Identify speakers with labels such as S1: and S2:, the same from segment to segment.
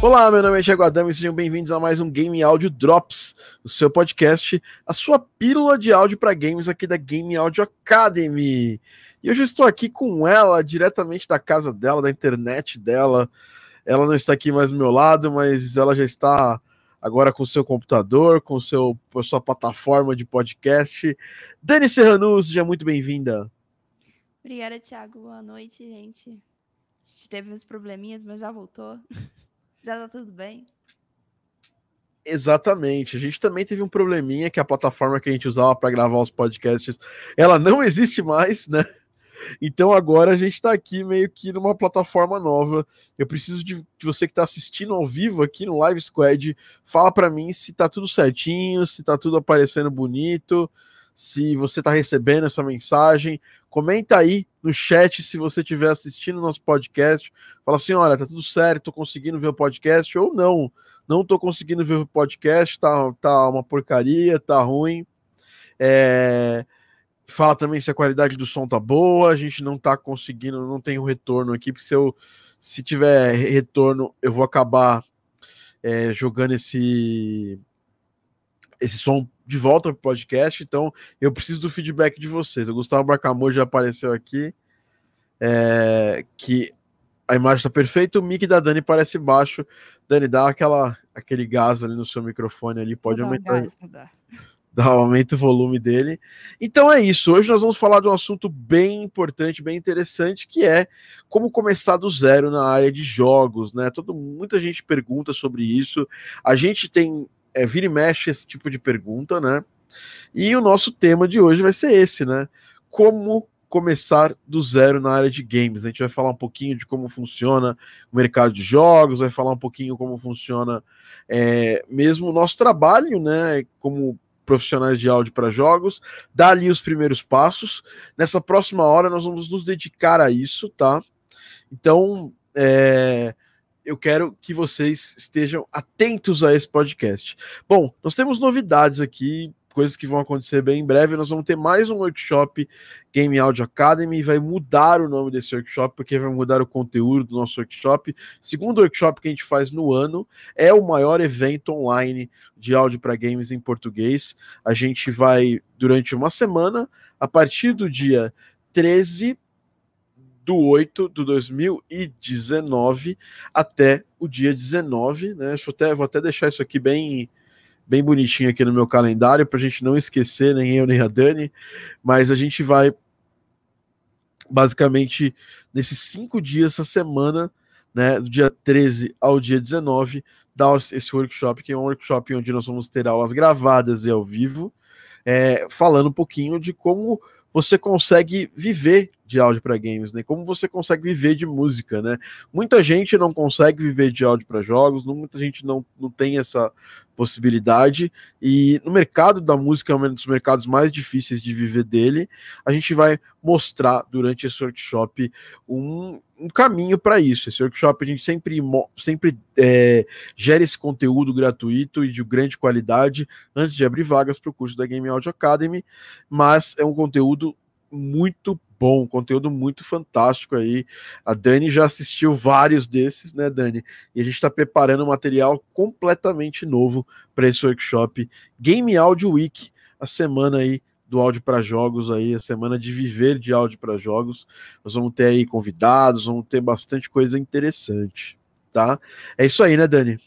S1: Olá, meu nome é Thiago Adamo e sejam bem-vindos a mais um Game Audio Drops, o seu podcast, a sua pílula de áudio para games aqui da Game Audio Academy. E hoje eu estou aqui com ela, diretamente da casa dela, da internet dela. Ela não está aqui mais do meu lado, mas ela já está agora com o seu computador, com seu, a sua plataforma de podcast. Dani Serrano, seja muito bem-vinda.
S2: Obrigada, Thiago. Boa noite, gente. A gente teve uns probleminhas, mas já voltou. Já tá tudo bem?
S1: Exatamente. A gente também teve um probleminha que a plataforma que a gente usava para gravar os podcasts, ela não existe mais, né? Então agora a gente está aqui meio que numa plataforma nova. Eu preciso de, de você que está assistindo ao vivo aqui no Live Squad, fala para mim se tá tudo certinho, se tá tudo aparecendo bonito, se você está recebendo essa mensagem. Comenta aí no chat se você estiver assistindo nosso podcast. Fala assim: olha, tá tudo certo, tô conseguindo ver o podcast, ou não, não tô conseguindo ver o podcast, tá, tá uma porcaria, tá ruim. É... Fala também se a qualidade do som tá boa, a gente não tá conseguindo, não tem o um retorno aqui, porque se eu se tiver retorno, eu vou acabar é, jogando esse esse som de volta para o podcast, então eu preciso do feedback de vocês. O Gustavo Barcamor já apareceu aqui, é, que a imagem está perfeita, o mic da Dani parece baixo. Dani, dá aquela, aquele gás ali no seu microfone ali, pode aumentar. Gás, dá, aumenta o volume dele. Então é isso. Hoje nós vamos falar de um assunto bem importante, bem interessante, que é como começar do zero na área de jogos, né? Todo, muita gente pergunta sobre isso. A gente tem é, vira e mexe esse tipo de pergunta, né? E o nosso tema de hoje vai ser esse, né? Como começar do zero na área de games. A gente vai falar um pouquinho de como funciona o mercado de jogos, vai falar um pouquinho como funciona é, mesmo o nosso trabalho, né? Como profissionais de áudio para jogos, dar ali os primeiros passos. Nessa próxima hora nós vamos nos dedicar a isso, tá? Então, é, eu quero que vocês estejam atentos a esse podcast. Bom, nós temos novidades aqui, coisas que vão acontecer bem em breve. Nós vamos ter mais um workshop Game Audio Academy. Vai mudar o nome desse workshop, porque vai mudar o conteúdo do nosso workshop. Segundo workshop que a gente faz no ano, é o maior evento online de áudio para games em português. A gente vai, durante uma semana, a partir do dia 13 do 8 de 2019 até o dia 19, né? Deixa eu até, vou até deixar isso aqui bem bem bonitinho aqui no meu calendário para a gente não esquecer, nem eu nem a Dani, mas a gente vai basicamente nesses cinco dias essa semana, né, do dia 13 ao dia 19, dar esse workshop, que é um workshop onde nós vamos ter aulas gravadas e ao vivo, é, falando um pouquinho de como você consegue viver de áudio para games, né? Como você consegue viver de música, né? Muita gente não consegue viver de áudio para jogos, muita gente não, não tem essa possibilidade. E no mercado da música, é um dos mercados mais difíceis de viver dele, a gente vai mostrar durante esse workshop um, um caminho para isso. Esse workshop a gente sempre, sempre é, gera esse conteúdo gratuito e de grande qualidade antes de abrir vagas para o curso da Game Audio Academy, mas é um conteúdo muito bom, conteúdo muito fantástico aí. A Dani já assistiu vários desses, né, Dani? E a gente está preparando um material completamente novo para esse workshop Game Audio Week, a semana aí do áudio para jogos aí, a semana de viver de áudio para jogos. Nós vamos ter aí convidados, vamos ter bastante coisa interessante, tá? É isso aí, né, Dani?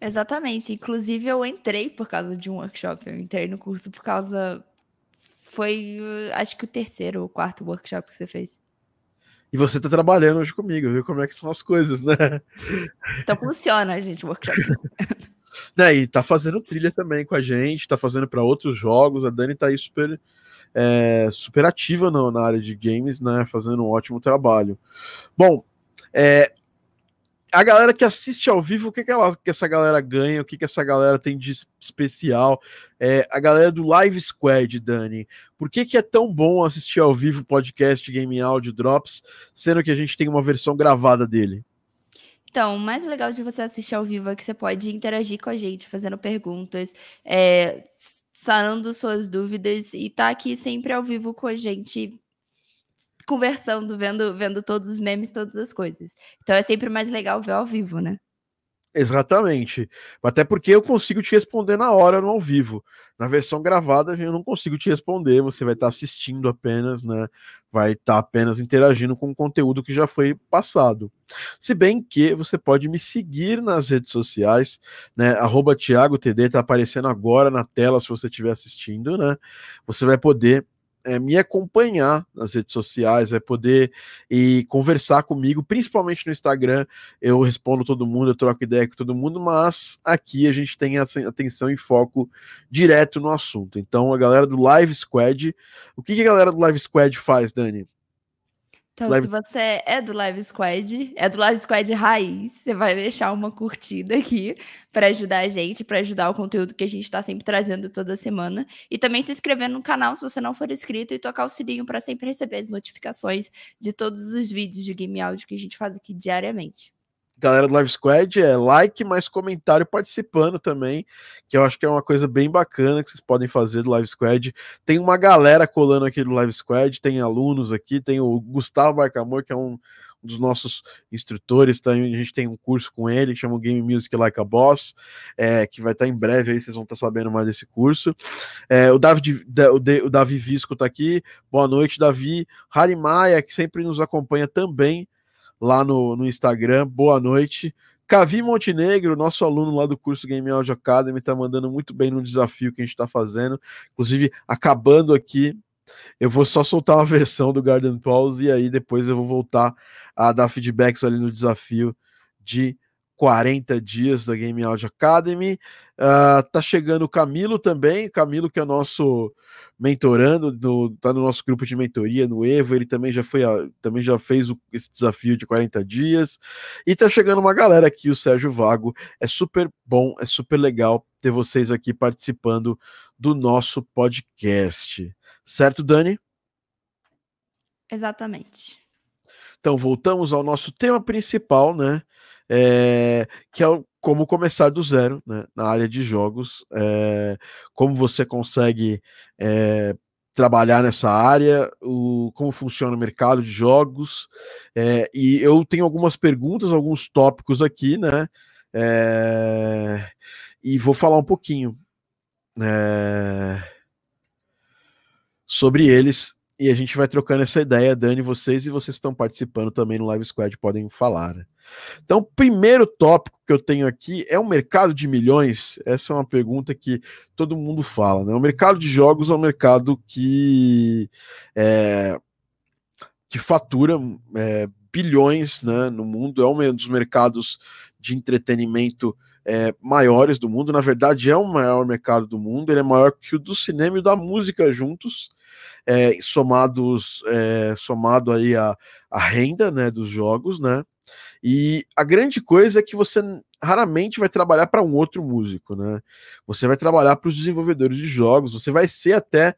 S2: Exatamente. Inclusive, eu entrei por causa de um workshop. Eu entrei no curso por causa foi, acho que o terceiro ou quarto workshop que você fez.
S1: E você tá trabalhando hoje comigo, viu como é que são as coisas, né?
S2: Então funciona, gente, o workshop.
S1: né, e tá fazendo trilha também com a gente, tá fazendo para outros jogos. A Dani tá aí super, é, super ativa no, na área de games, né? Fazendo um ótimo trabalho. Bom, é, a galera que assiste ao vivo, o que, que, ela, que essa galera ganha, o que, que essa galera tem de especial? É, a galera do Live Squad, Dani, por que, que é tão bom assistir ao vivo podcast Game Audio Drops, sendo que a gente tem uma versão gravada dele?
S2: Então, o mais legal de você assistir ao vivo é que você pode interagir com a gente, fazendo perguntas, é, sanando suas dúvidas e tá aqui sempre ao vivo com a gente conversando, vendo, vendo todos os memes, todas as coisas. Então é sempre mais legal ver ao vivo, né?
S1: Exatamente. Até porque eu consigo te responder na hora no ao vivo. Na versão gravada eu não consigo te responder, você vai estar assistindo apenas, né? Vai estar apenas interagindo com o conteúdo que já foi passado. Se bem que você pode me seguir nas redes sociais, né? Arroba ThiagoTD tá aparecendo agora na tela se você estiver assistindo, né? Você vai poder é, me acompanhar nas redes sociais, vai poder e conversar comigo, principalmente no Instagram. Eu respondo todo mundo, eu troco ideia com todo mundo, mas aqui a gente tem atenção e foco direto no assunto. Então, a galera do Live Squad, o que, que a galera do Live Squad faz, Dani?
S2: Então, Live... se você é do Live Squad, é do Live Squad raiz, você vai deixar uma curtida aqui para ajudar a gente, para ajudar o conteúdo que a gente está sempre trazendo toda semana. E também se inscrever no canal se você não for inscrito e tocar o sininho para sempre receber as notificações de todos os vídeos de game áudio que a gente faz aqui diariamente
S1: galera do Live Squad é like, mais comentário participando também, que eu acho que é uma coisa bem bacana que vocês podem fazer do Live Squad. Tem uma galera colando aqui do Live Squad, tem alunos aqui, tem o Gustavo Barcamor, que é um, dos nossos instrutores, tá? a gente tem um curso com ele que chama Game Music Like a Boss, é, que vai estar em breve aí, vocês vão estar sabendo mais desse curso. É, o, David, o, Davi Visco está aqui, boa noite, Davi. Harry Maia, que sempre nos acompanha também, lá no, no Instagram. Boa noite. Cavi Montenegro, nosso aluno lá do curso Game Audio Academy, está mandando muito bem no desafio que a gente está fazendo. Inclusive, acabando aqui, eu vou só soltar uma versão do Garden Pause e aí depois eu vou voltar a dar feedbacks ali no desafio de 40 dias da Game Audio Academy. Uh, tá chegando o Camilo também, Camilo que é nosso mentorando, do, tá no nosso grupo de mentoria no Evo, ele também já foi, também já fez o, esse desafio de 40 dias. E tá chegando uma galera aqui, o Sérgio Vago. É super bom, é super legal ter vocês aqui participando do nosso podcast. Certo, Dani?
S2: Exatamente.
S1: Então, voltamos ao nosso tema principal, né? É, que é o como começar do zero né, na área de jogos, é, como você consegue é, trabalhar nessa área, o, como funciona o mercado de jogos, é, e eu tenho algumas perguntas, alguns tópicos aqui, né? e vou falar um pouquinho sobre eles e a gente vai trocando essa ideia, Dani, vocês e vocês estão participando também no Live Squad podem falar. Então, primeiro tópico que eu tenho aqui é o mercado de milhões. Essa é uma pergunta que todo mundo fala, né? O mercado de jogos é um mercado que é, que fatura é, bilhões, né, no mundo. É um dos mercados de entretenimento é, maiores do mundo. Na verdade, é o maior mercado do mundo. Ele é maior que o do cinema e da música juntos é, somados é, somado aí a, a renda né, dos jogos, né? E a grande coisa é que você raramente vai trabalhar para um outro músico, né? Você vai trabalhar para os desenvolvedores de jogos, você vai ser até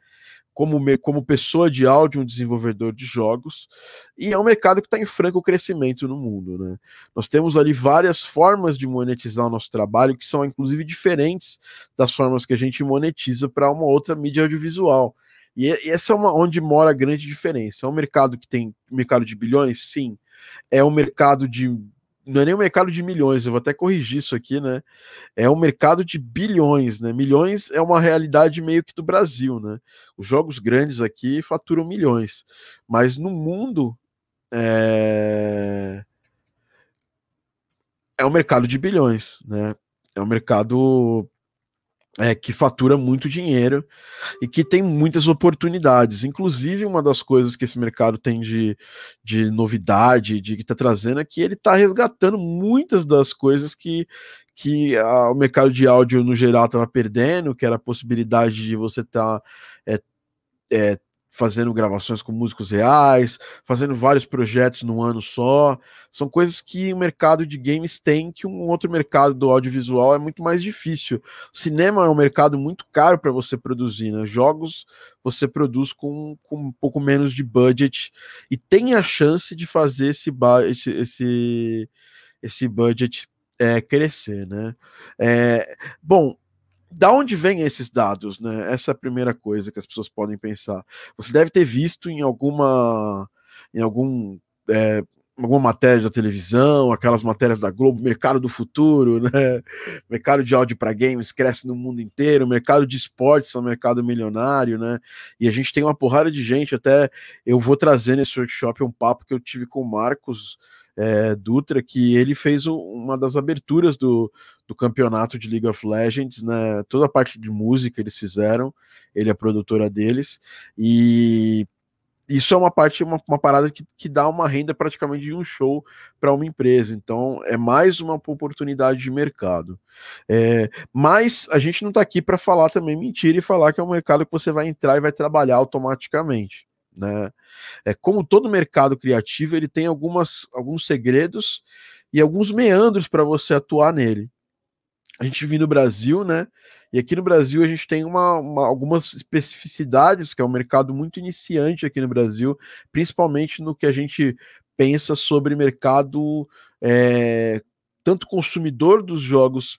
S1: como, como pessoa de áudio um desenvolvedor de jogos, e é um mercado que está em franco crescimento no mundo, né? Nós temos ali várias formas de monetizar o nosso trabalho, que são inclusive diferentes das formas que a gente monetiza para uma outra mídia audiovisual. E, essa é uma, onde mora a grande diferença. É um mercado que tem mercado de bilhões, sim. É um mercado de. Não é nem um mercado de milhões, eu vou até corrigir isso aqui, né? É um mercado de bilhões, né? Milhões é uma realidade meio que do Brasil, né? Os jogos grandes aqui faturam milhões, mas no mundo é, é um mercado de bilhões, né? É um mercado é, que fatura muito dinheiro e que tem muitas oportunidades. Inclusive, uma das coisas que esse mercado tem de, de novidade, de que está trazendo, é que ele está resgatando muitas das coisas que, que a, o mercado de áudio no geral estava perdendo, que era a possibilidade de você estar tá, é, é, fazendo gravações com músicos reais, fazendo vários projetos num ano só. São coisas que o mercado de games tem que um outro mercado do audiovisual é muito mais difícil. O cinema é um mercado muito caro para você produzir, né? Jogos você produz com, com um pouco menos de budget e tem a chance de fazer esse, esse, esse budget é, crescer, né? É, bom, da onde vêm esses dados, né? Essa é a primeira coisa que as pessoas podem pensar. Você deve ter visto em alguma, em algum, é, alguma matéria da televisão, aquelas matérias da Globo, mercado do futuro, né? Mercado de áudio para games cresce no mundo inteiro, mercado de esportes é um mercado milionário, né? E a gente tem uma porrada de gente, até eu vou trazer nesse workshop um papo que eu tive com o Marcos é, Dutra, que ele fez uma das aberturas do, do campeonato de League of Legends, né? Toda a parte de música eles fizeram, ele é a produtora deles, e isso é uma parte, uma, uma parada que, que dá uma renda praticamente de um show para uma empresa. Então, é mais uma oportunidade de mercado. É, mas a gente não está aqui para falar também mentira e falar que é um mercado que você vai entrar e vai trabalhar automaticamente. Né? É, como todo mercado criativo, ele tem algumas, alguns segredos e alguns meandros para você atuar nele. A gente vive no Brasil, né? E aqui no Brasil a gente tem uma, uma, algumas especificidades, que é um mercado muito iniciante aqui no Brasil, principalmente no que a gente pensa sobre mercado é, tanto consumidor dos jogos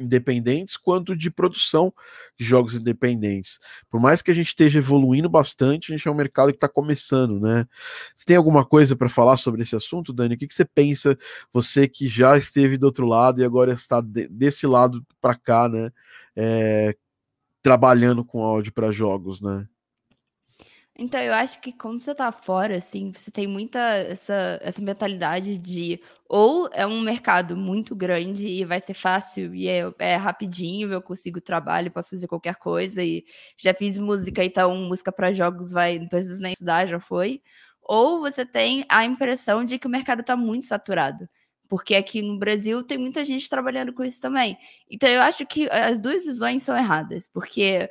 S1: independentes quanto de produção de jogos independentes. Por mais que a gente esteja evoluindo bastante, a gente é um mercado que está começando, né? Você tem alguma coisa para falar sobre esse assunto, Dani? O que, que, você pensa, você que já esteve do outro lado e agora está de, desse lado para cá, né? É, trabalhando com áudio para jogos, né?
S2: Então, eu acho que quando você tá fora, assim, você tem muita essa, essa mentalidade de ou é um mercado muito grande e vai ser fácil e é, é rapidinho, eu consigo trabalho, posso fazer qualquer coisa e já fiz música, então música para jogos vai, não preciso nem estudar, já foi. Ou você tem a impressão de que o mercado tá muito saturado. Porque aqui no Brasil tem muita gente trabalhando com isso também. Então eu acho que as duas visões são erradas, porque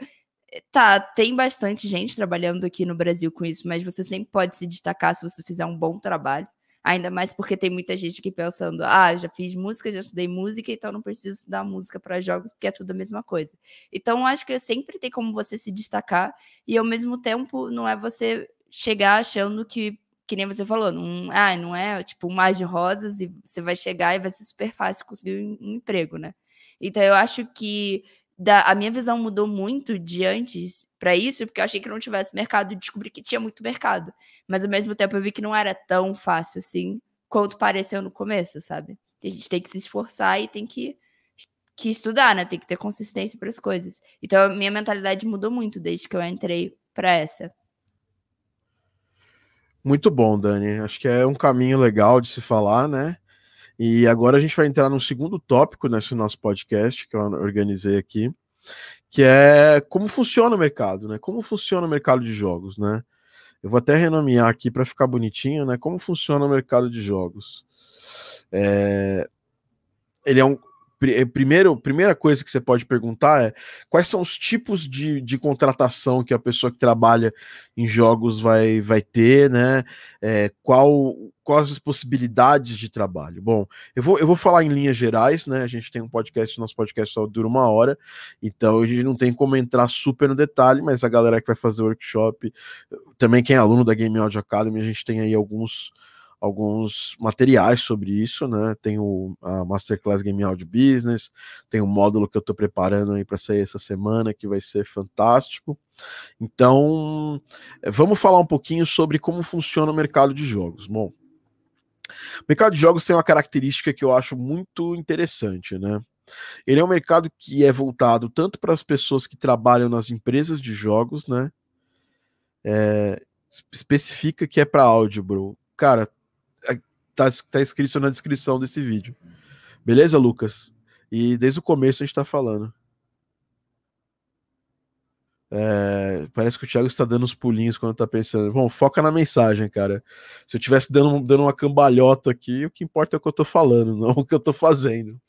S2: Tá, tem bastante gente trabalhando aqui no Brasil com isso, mas você sempre pode se destacar se você fizer um bom trabalho. Ainda mais porque tem muita gente aqui pensando: ah, já fiz música, já estudei música, então não preciso estudar música para jogos, porque é tudo a mesma coisa. Então, acho que sempre tem como você se destacar, e ao mesmo tempo, não é você chegar achando que, que nem você falou, não, ah, não é tipo um mar de rosas e você vai chegar e vai ser super fácil conseguir um, um emprego, né? Então, eu acho que da, a minha visão mudou muito de antes para isso, porque eu achei que não tivesse mercado e descobri que tinha muito mercado. Mas ao mesmo tempo eu vi que não era tão fácil assim quanto pareceu no começo, sabe? A gente tem que se esforçar e tem que, que estudar, né? Tem que ter consistência para as coisas. Então a minha mentalidade mudou muito desde que eu entrei para essa.
S1: Muito bom, Dani. Acho que é um caminho legal de se falar, né? E agora a gente vai entrar no segundo tópico nesse nosso podcast que eu organizei aqui, que é como funciona o mercado, né? Como funciona o mercado de jogos, né? Eu vou até renomear aqui para ficar bonitinho, né? Como funciona o mercado de jogos. É... Ele é um, primeiro, primeira coisa que você pode perguntar é quais são os tipos de, de contratação que a pessoa que trabalha em jogos vai, vai ter, né? É, qual, quais as possibilidades de trabalho? Bom, eu vou, eu vou falar em linhas gerais, né? A gente tem um podcast, nosso podcast só dura uma hora, então a gente não tem como entrar super no detalhe, mas a galera que vai fazer o workshop, também quem é aluno da Game Audio Academy, a gente tem aí alguns alguns materiais sobre isso, né? Tem o a Masterclass Game Audio Business, tem um módulo que eu estou preparando aí para sair essa semana que vai ser fantástico. Então, eh, vamos falar um pouquinho sobre como funciona o mercado de jogos. Bom, o mercado de jogos tem uma característica que eu acho muito interessante, né? Ele é um mercado que é voltado tanto para as pessoas que trabalham nas empresas de jogos, né? É, especifica que é para áudio, bro. Cara, tá, tá escrito na descrição desse vídeo. Beleza, Lucas? E desde o começo a gente tá falando. É, parece que o Thiago está dando os pulinhos quando tá pensando. Bom, foca na mensagem, cara. Se eu tivesse dando, dando uma cambalhota aqui, o que importa é o que eu tô falando, não o que eu tô fazendo.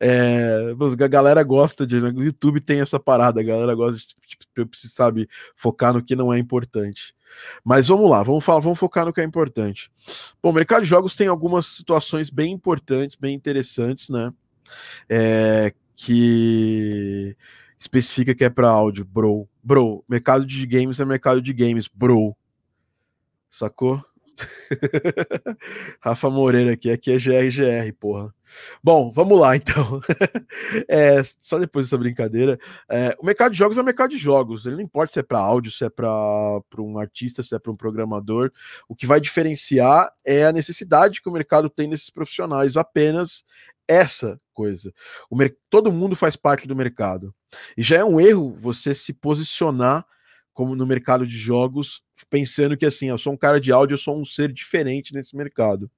S1: É, a galera gosta de. No YouTube tem essa parada, a galera gosta de, tipo, sabe, focar no que não é importante. Mas vamos lá, vamos falar, vamos focar no que é importante. Bom, o mercado de jogos tem algumas situações bem importantes, bem interessantes, né? É, que especifica que é para áudio, bro. Bro, mercado de games é mercado de games, bro. Sacou? Rafa Moreira aqui, aqui é GRGR, porra. Bom, vamos lá então. é, só depois dessa brincadeira. É, o mercado de jogos é o mercado de jogos. Ele não importa se é para áudio, se é para um artista, se é para um programador. O que vai diferenciar é a necessidade que o mercado tem nesses profissionais. Apenas essa coisa. Todo mundo faz parte do mercado. E já é um erro você se posicionar como no mercado de jogos, pensando que assim, eu sou um cara de áudio, eu sou um ser diferente nesse mercado.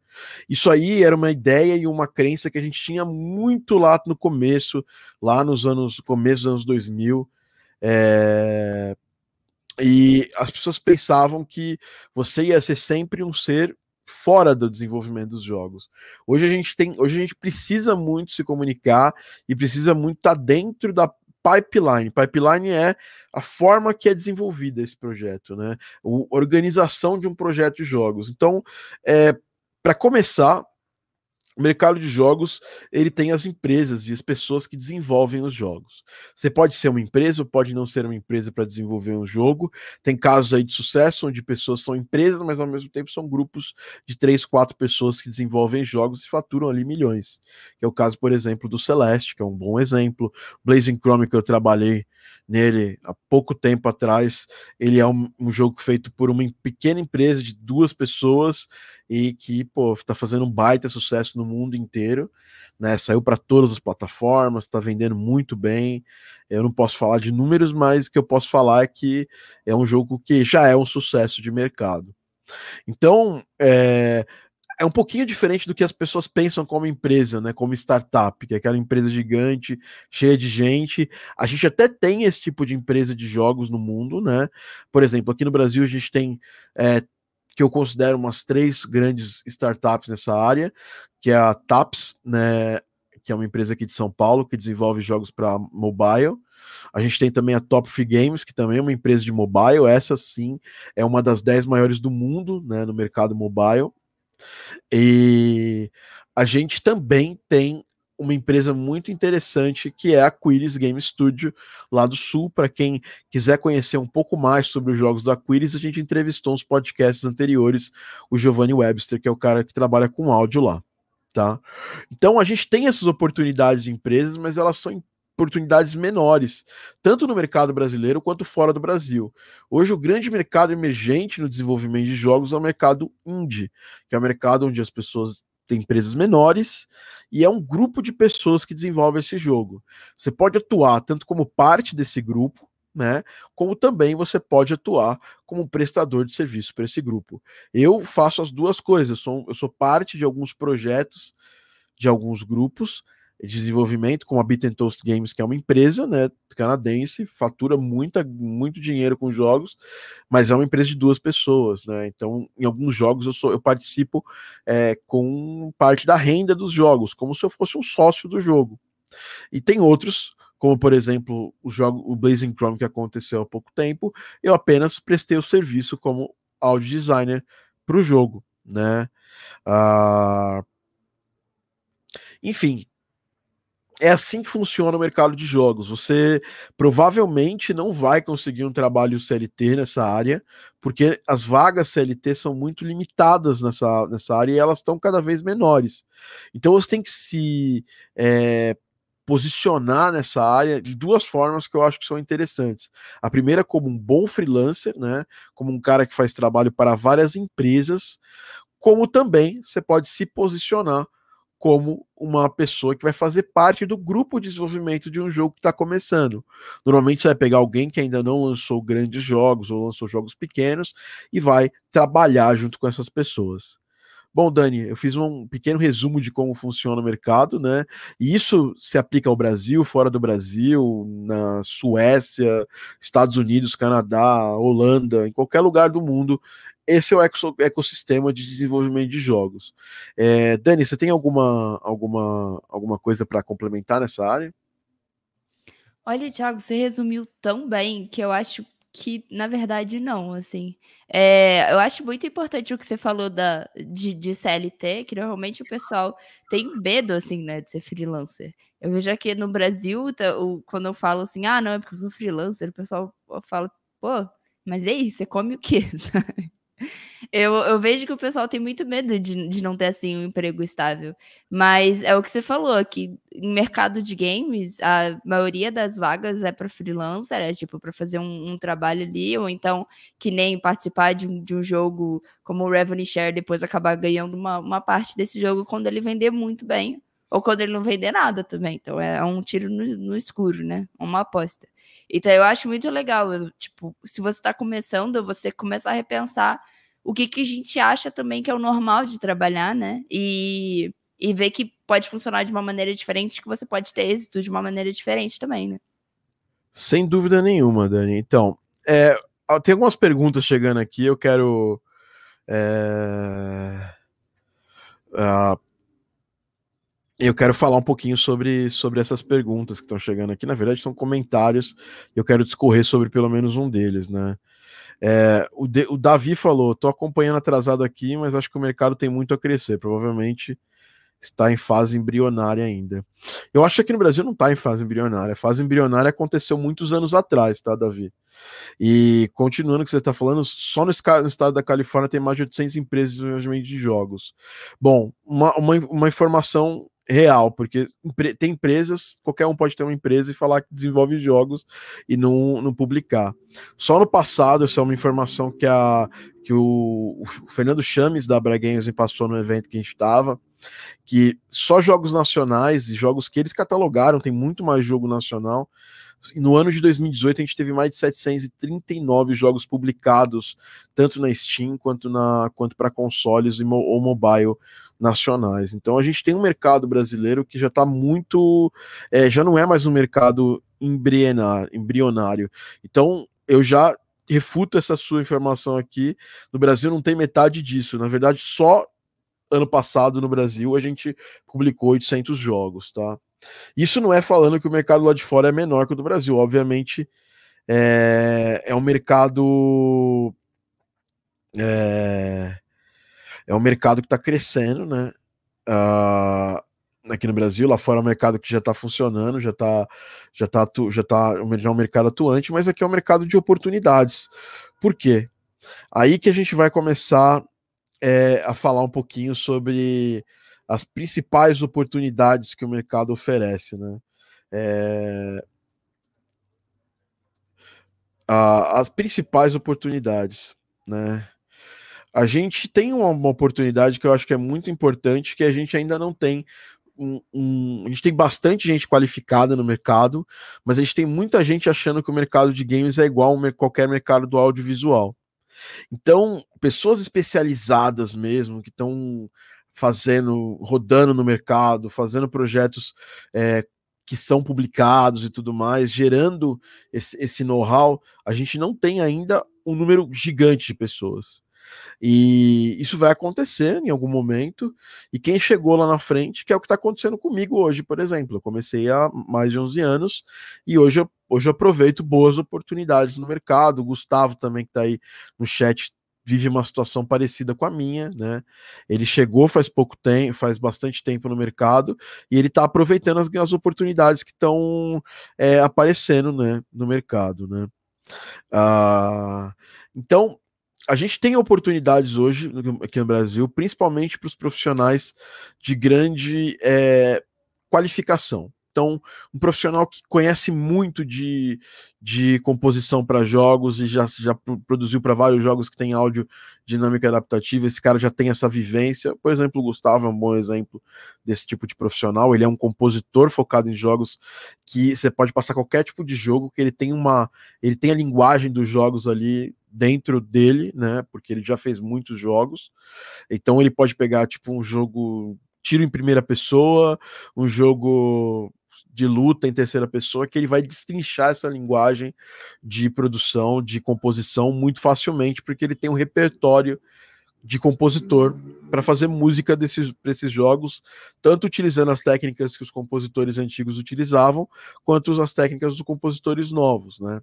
S1: Isso aí era uma ideia e uma crença que a gente tinha muito lá no começo, lá nos anos, começo dos anos 2000, é... e as pessoas pensavam que você ia ser sempre um ser fora do desenvolvimento dos jogos. Hoje a gente tem, hoje a gente precisa muito se comunicar e precisa muito estar tá dentro da pipeline. Pipeline é a forma que é desenvolvida esse projeto, né? A organização de um projeto de jogos. Então, é, para começar, o mercado de jogos ele tem as empresas e as pessoas que desenvolvem os jogos. Você pode ser uma empresa, ou pode não ser uma empresa para desenvolver um jogo. Tem casos aí de sucesso onde pessoas são empresas, mas ao mesmo tempo são grupos de três, quatro pessoas que desenvolvem jogos e faturam ali milhões. Que é o caso, por exemplo, do Celeste, que é um bom exemplo. Blazing Chrome que eu trabalhei nele há pouco tempo atrás. Ele é um, um, jogo feito por uma pequena empresa de duas pessoas e que, pô, tá fazendo um baita sucesso no mundo inteiro, né? Saiu para todas as plataformas, está vendendo muito bem. Eu não posso falar de números, mas o que eu posso falar é que é um jogo que já é um sucesso de mercado. Então, é, é um pouquinho diferente do que as pessoas pensam como empresa, né? Como startup, que é aquela empresa gigante, cheia de gente. A gente até tem esse tipo de empresa de jogos no mundo, né? Por exemplo, aqui no Brasil a gente tem é, que eu considero umas três grandes startups nessa área, que é a TAPS, né? Que é uma empresa aqui de São Paulo que desenvolve jogos para mobile. A gente tem também a Top Free Games, que também é uma empresa de mobile. Essa sim é uma das dez maiores do mundo né, no mercado mobile. E a gente também tem uma empresa muito interessante que é a Quiris Game Studio lá do Sul. Para quem quiser conhecer um pouco mais sobre os jogos da Quiris, a gente entrevistou nos podcasts anteriores o Giovanni Webster, que é o cara que trabalha com áudio lá. Tá? Então a gente tem essas oportunidades em empresas, mas elas são oportunidades menores, tanto no mercado brasileiro quanto fora do Brasil. Hoje, o grande mercado emergente no desenvolvimento de jogos é o mercado indie, que é o mercado onde as pessoas têm empresas menores e é um grupo de pessoas que desenvolve esse jogo. Você pode atuar tanto como parte desse grupo, né? Como também você pode atuar como prestador de serviço para esse grupo. Eu faço as duas coisas, eu sou, eu sou parte de alguns projetos de alguns grupos de desenvolvimento, como a Beat Toast Games, que é uma empresa né, canadense, fatura muita, muito dinheiro com jogos, mas é uma empresa de duas pessoas, né? Então, em alguns jogos eu, sou, eu participo é, com parte da renda dos jogos, como se eu fosse um sócio do jogo. E tem outros, como por exemplo o jogo, o Blazing Chrome que aconteceu há pouco tempo, eu apenas prestei o serviço como audio designer para o jogo, né? Uh... Enfim, é assim que funciona o mercado de jogos. Você provavelmente não vai conseguir um trabalho CLT nessa área, porque as vagas CLT são muito limitadas nessa, nessa área e elas estão cada vez menores. Então você tem que se é, posicionar nessa área de duas formas que eu acho que são interessantes. A primeira, como um bom freelancer, né? Como um cara que faz trabalho para várias empresas, como também você pode se posicionar como uma pessoa que vai fazer parte do grupo de desenvolvimento de um jogo que está começando. Normalmente você vai pegar alguém que ainda não lançou grandes jogos ou lançou jogos pequenos e vai trabalhar junto com essas pessoas. Bom, Dani, eu fiz um pequeno resumo de como funciona o mercado, né? E isso se aplica ao Brasil, fora do Brasil, na Suécia, Estados Unidos, Canadá, Holanda, em qualquer lugar do mundo esse é o ecossistema de desenvolvimento de jogos. É, Dani, você tem alguma, alguma, alguma coisa para complementar nessa área?
S2: Olha, Thiago, você resumiu tão bem que eu acho que, na verdade, não, assim. É, eu acho muito importante o que você falou da, de, de CLT, que normalmente o pessoal tem medo, assim, né, de ser freelancer. Eu vejo aqui no Brasil, tá, quando eu falo assim, ah, não, é porque eu sou freelancer, o pessoal fala, pô, mas aí, você come o quê? Eu, eu vejo que o pessoal tem muito medo de, de não ter assim um emprego estável. Mas é o que você falou, que em mercado de games, a maioria das vagas é para freelancer, é tipo para fazer um, um, trabalho ali, ou então que nem participar de um, de um jogo como o Revenue Share, depois acabar ganhando uma, uma parte desse jogo quando ele vender muito bem, ou quando ele não vender nada também. Então é um tiro no, no escuro, né? Uma aposta. Então eu acho muito legal, tipo, se você está começando, você começa a repensar o que, que a gente acha também que é o normal de trabalhar, né? E, e ver que pode funcionar de uma maneira diferente, que você pode ter êxito de uma maneira diferente também, né?
S1: Sem dúvida nenhuma, Dani. Então, é, tem algumas perguntas chegando aqui, eu quero. É, uh, eu quero falar um pouquinho sobre, sobre essas perguntas que estão chegando aqui. Na verdade, são comentários. Eu quero discorrer sobre pelo menos um deles, né? É, o, de, o, Davi falou: tô acompanhando atrasado aqui, mas acho que o mercado tem muito a crescer. Provavelmente está em fase embrionária ainda. Eu acho que aqui no Brasil não está em fase embrionária. A fase embrionária aconteceu muitos anos atrás, tá, Davi? E continuando o que você está falando, só no, estado da Califórnia tem mais de 800 empresas de jogos. Bom, uma, uma, uma informação real, porque tem empresas, qualquer um pode ter uma empresa e falar que desenvolve jogos e não, não publicar. Só no passado, essa é uma informação que, a, que o, o Fernando Chames da Braguinhos me passou no evento que a gente estava, que só jogos nacionais e jogos que eles catalogaram, tem muito mais jogo nacional. No ano de 2018, a gente teve mais de 739 jogos publicados, tanto na Steam quanto, na, quanto para consoles ou mobile nacionais. Então a gente tem um mercado brasileiro que já está muito. É, já não é mais um mercado embrionário. Então eu já refuto essa sua informação aqui. No Brasil não tem metade disso. Na verdade, só ano passado no Brasil a gente publicou 800 jogos, tá? Isso não é falando que o mercado lá de fora é menor que o do Brasil. Obviamente, é, é um mercado. É, é um mercado que está crescendo, né? Uh, aqui no Brasil, lá fora é um mercado que já está funcionando, já está já tá, já tá já é um mercado atuante, mas aqui é um mercado de oportunidades. Por quê? Aí que a gente vai começar é, a falar um pouquinho sobre as principais oportunidades que o mercado oferece, né? É... as principais oportunidades, né? A gente tem uma, uma, oportunidade que eu acho que é muito importante, que a gente ainda não tem. Um, um, a gente tem bastante gente qualificada no mercado, mas a gente tem muita gente achando que o mercado de games é igual a qualquer mercado do audiovisual. Então, pessoas especializadas mesmo, que estão fazendo, rodando no mercado, fazendo projetos é, que são publicados e tudo mais, gerando esse, esse know-how, a gente não tem ainda um número gigante de pessoas. E isso vai acontecer em algum momento. E quem chegou lá na frente, que é o que está acontecendo comigo hoje, por exemplo. Eu comecei há mais de 11 anos e hoje eu, hoje eu aproveito boas oportunidades no mercado. O Gustavo também, que está aí no chat, vive uma situação parecida com a minha, né? Ele chegou faz pouco tempo, faz bastante tempo no mercado e ele está aproveitando as, as, oportunidades que estão é, aparecendo, né, no mercado, né? Ah, então a gente tem oportunidades hoje aqui no Brasil, principalmente para os profissionais de grande é, qualificação. Então, um profissional que conhece muito de, de composição para jogos e já, já produziu para vários jogos que tem áudio dinâmica adaptativa, esse cara já tem essa vivência. Por exemplo, o Gustavo é um bom exemplo desse tipo de profissional. Ele é um compositor focado em jogos que você pode passar qualquer tipo de jogo, que ele tem uma. ele tem a linguagem dos jogos ali dentro dele, né? Porque ele já fez muitos jogos. Então ele pode pegar tipo um jogo tiro em primeira pessoa, um jogo de luta em terceira pessoa, que ele vai destrinchar essa linguagem de produção, de composição muito facilmente, porque ele tem um repertório de compositor para fazer música desses, desses jogos, tanto utilizando as técnicas que os compositores antigos utilizavam, quanto as técnicas dos compositores novos, né?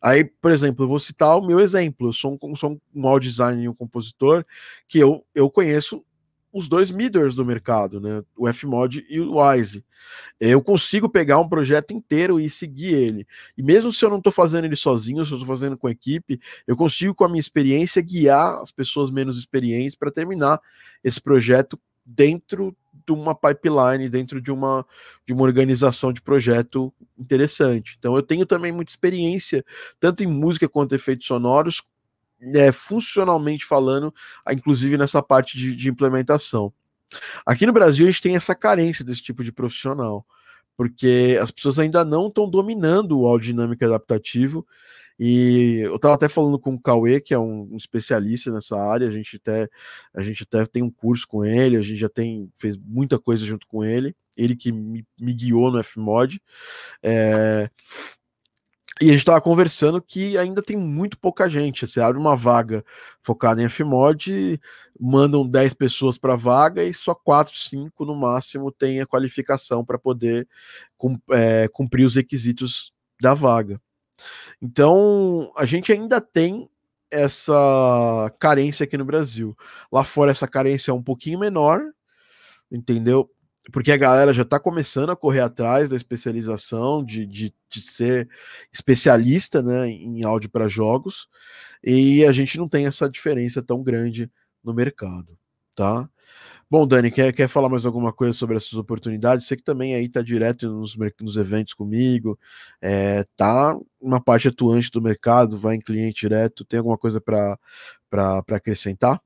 S1: Aí, por exemplo, eu vou citar o meu exemplo. Eu sou um, sou um designer e um compositor que eu, eu conheço os dois middles do mercado, né? O Fmod e o Wise. Eu consigo pegar um projeto inteiro e seguir ele. E mesmo se eu não estou fazendo ele sozinho, se eu estou fazendo com equipe, eu consigo, com a minha experiência, guiar as pessoas menos experientes para terminar esse projeto dentro de uma pipeline, dentro de uma, de uma organização de projeto interessante. Então eu tenho também muita experiência, tanto em música quanto em efeitos sonoros, é, funcionalmente falando, inclusive nessa parte de, de implementação. Aqui no Brasil a gente tem essa carência desse tipo de profissional, porque as pessoas ainda não estão dominando o áudio dinâmico adaptativo. E eu estava até falando com o Cauê, que é um, um, especialista nessa área, a gente, até, a gente até tem um curso com ele, a gente já tem fez muita coisa junto com ele, ele que me, me guiou no Fmod. É, e a gente estava conversando que ainda tem muito pouca gente. Você abre uma vaga focada em Fmod, mandam 10 pessoas para a vaga e só 4, 5 no máximo têm a qualificação para poder é, cumprir os requisitos da vaga. Então, a gente ainda tem essa carência aqui no Brasil. Lá fora, essa carência é um pouquinho menor, entendeu? Porque a galera já está começando a correr atrás da especialização, de, de, de ser especialista né, em áudio para jogos, e a gente não tem essa diferença tão grande no mercado, tá? Bom, Dani, quer, quer falar mais alguma coisa sobre essas oportunidades? Você que também aí está direto nos, nos eventos comigo, é, tá uma parte atuante do mercado, vai em cliente direto, tem alguma coisa para acrescentar?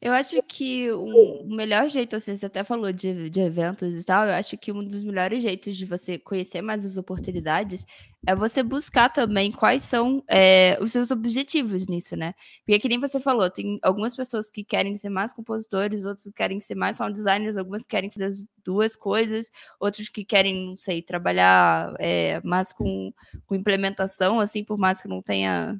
S2: Eu acho que o melhor jeito, assim, você até falou de, de eventos e tal, eu acho que um dos melhores jeitos de você conhecer mais as oportunidades é você buscar também quais são é, os seus objetivos nisso, né? Porque que nem você falou, tem algumas pessoas que querem ser mais compositores, outros que querem ser mais sound designers, algumas que querem fazer as duas coisas, outros que querem, não sei, trabalhar é, mais com, com implementação, assim, por mais que não tenha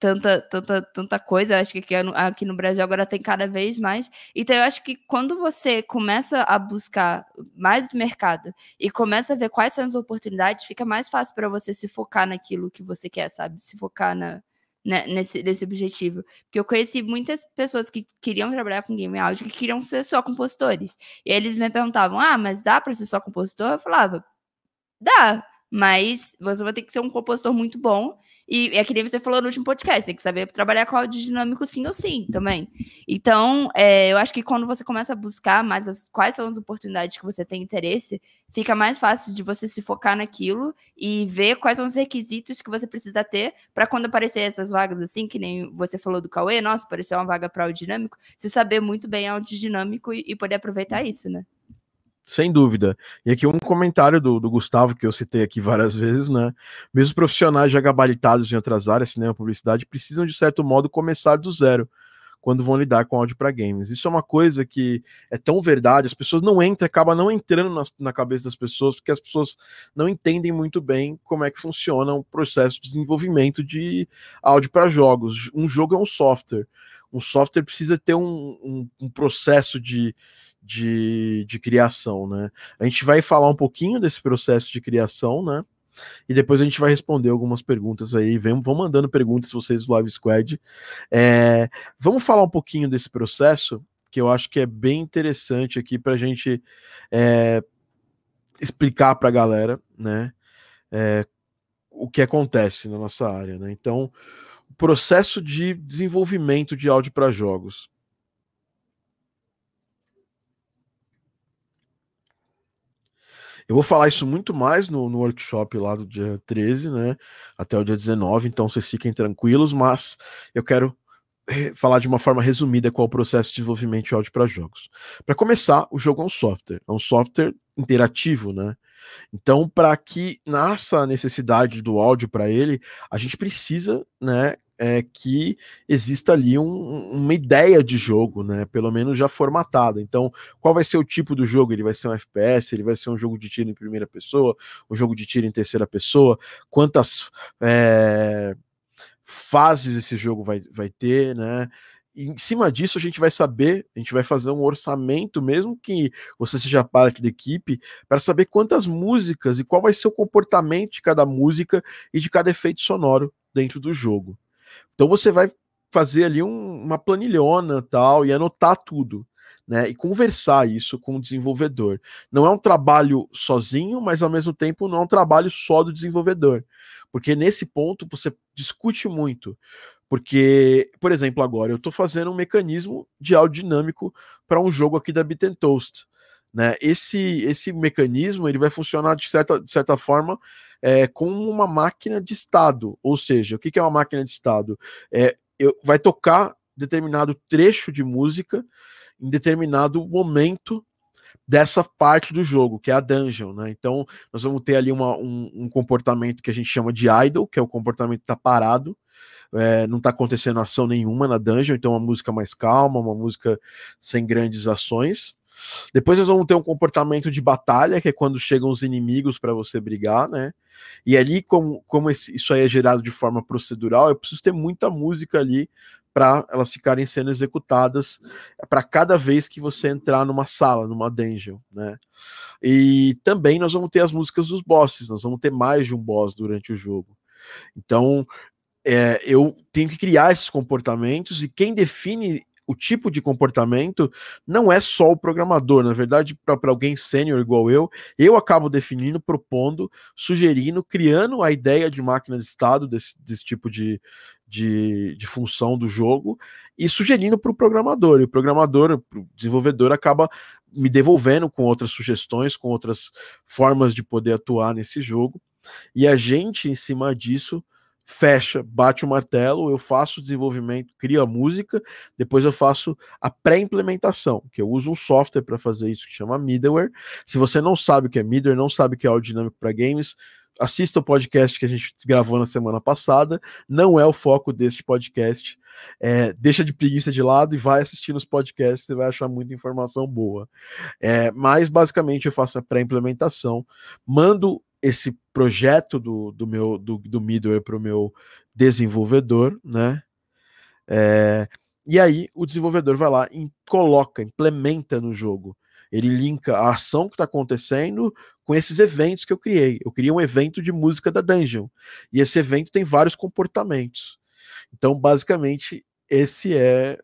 S2: tanta, tanta, tanta coisa. Eu acho que aqui, aqui no Brasil agora tem cada vez mais. Então, eu acho que quando você começa a buscar mais do mercado e começa a ver quais são as oportunidades, fica mais fácil para você se focar naquilo que você quer, sabe? Se focar na, né, nesse, nesse objetivo. Porque eu conheci muitas pessoas que queriam trabalhar com game áudio que queriam ser só compositores. E eles me perguntavam: ah, mas dá para ser só compositor? Eu falava: dá, mas você vai ter que ser um compositor muito bom e é que nem você falou no último podcast, tem que saber trabalhar com áudio dinâmico sim ou sim também. Então, é, eu acho que quando você começa a buscar mais as, quais são as oportunidades que você tem interesse, fica mais fácil de você se focar naquilo e ver quais são os requisitos que você precisa ter para quando aparecer essas vagas assim, que nem você falou do Cauê, nossa, apareceu uma vaga para áudio dinâmico, se saber muito bem áudio dinâmico e, e poder aproveitar isso, né?
S1: Sem dúvida. E aqui um comentário do, do, Gustavo, que eu citei aqui várias vezes, né? Mesmo profissionais já gabaritados em outras áreas, cinema, publicidade, precisam, de certo modo, começar do zero quando vão lidar com áudio para games. Isso é uma coisa que é tão verdade, as pessoas não entram, acaba não entrando na, na cabeça das pessoas, porque as pessoas não entendem muito bem como é que funciona o processo de desenvolvimento de áudio para jogos. Um jogo é um software. Um software precisa ter um, um, um processo de, de, de criação, né? A gente vai falar um pouquinho desse processo de criação, né? E depois a gente vai responder algumas perguntas aí. Vem, vão mandando perguntas vocês do Live Squad. É, vamos falar um pouquinho desse processo, que eu acho que é bem interessante aqui para a gente é, explicar para a galera, né? É, o que acontece na nossa área, né? Então, o processo de desenvolvimento de áudio para jogos. Eu vou falar isso muito mais no, no, workshop lá do dia 13, né? Até o dia 19, então vocês fiquem tranquilos, mas eu quero falar de uma forma resumida qual é o processo de desenvolvimento de áudio para jogos. Para começar, o jogo é um software, é um software interativo, né? Então, para que nasça a necessidade do áudio para ele, a gente precisa, né, é, que exista ali um, uma ideia de jogo, né? Pelo menos já formatada. Então, qual vai ser o tipo do jogo? Ele vai ser um FPS, ele vai ser um jogo de tiro em primeira pessoa, um jogo de tiro em terceira pessoa, quantas é, fases esse jogo vai, vai ter, né? Em cima disso, a gente vai saber, a gente vai fazer um orçamento, mesmo que você seja parte da equipe, para saber quantas músicas e qual vai ser o comportamento de cada música e de cada efeito sonoro dentro do jogo. Então você vai fazer ali um, uma planilhona tal e anotar tudo. né, e conversar isso com o desenvolvedor. Não é um trabalho sozinho, mas ao mesmo tempo não é um trabalho só do desenvolvedor, porque nesse ponto você discute muito. Porque, por exemplo, agora eu estou fazendo um mecanismo de áudio dinâmico para um jogo aqui da Bit Toast. Né? Esse, esse mecanismo ele vai funcionar de certa, de certa forma é, como uma máquina de estado. Ou seja, o que, é uma máquina de estado? É, eu, vai tocar determinado trecho de música em determinado momento dessa parte do jogo, que é a dungeon, né? Então, nós vamos ter ali uma, um, um, comportamento que a gente chama de idle, que é o comportamento que tá parado, é, não tá acontecendo ação nenhuma na dungeon, então uma música mais calma, uma música sem grandes ações. Depois nós vamos ter um comportamento de batalha, que é quando chegam os inimigos para você brigar, né? E ali, como, como esse, isso aí é gerado de forma procedural, eu preciso ter muita música ali para elas ficarem sendo executadas para cada vez que você entrar numa sala, numa dungeon, né? E também nós vamos ter as músicas dos bosses, nós vamos ter mais de um boss durante o jogo. Então, é, eu tenho que criar esses comportamentos e quem define o tipo de comportamento não é só o programador, na verdade, para alguém sênior igual eu, eu acabo definindo, propondo, sugerindo, criando a ideia de máquina de estado desse, desse tipo de, de, de, função do jogo e sugerindo para o programador. E o programador, o desenvolvedor, acaba me devolvendo com outras sugestões, com outras formas de poder atuar nesse jogo. E a gente, em cima disso, fecha, bate o martelo, eu faço o desenvolvimento, crio a música, depois eu faço a pré-implementação, que eu uso um software para fazer isso que chama middleware. Se você não sabe o que é middleware, não sabe o que é áudio dinâmico para games, assista o podcast que a gente gravou na semana passada. Não é o foco deste podcast. É, deixa de preguiça de lado e vai assistir nos podcasts, você vai achar muita informação boa. É, mas basicamente eu faço a pré-implementação, mando esse projeto do, do meu do, do middleware para o meu desenvolvedor, né? É, e aí o desenvolvedor vai lá e coloca, implementa no jogo. Ele linka a ação que está acontecendo com esses eventos que eu criei. Eu criei um evento de música da Dungeon. E esse evento tem vários comportamentos. Então, basicamente, esse é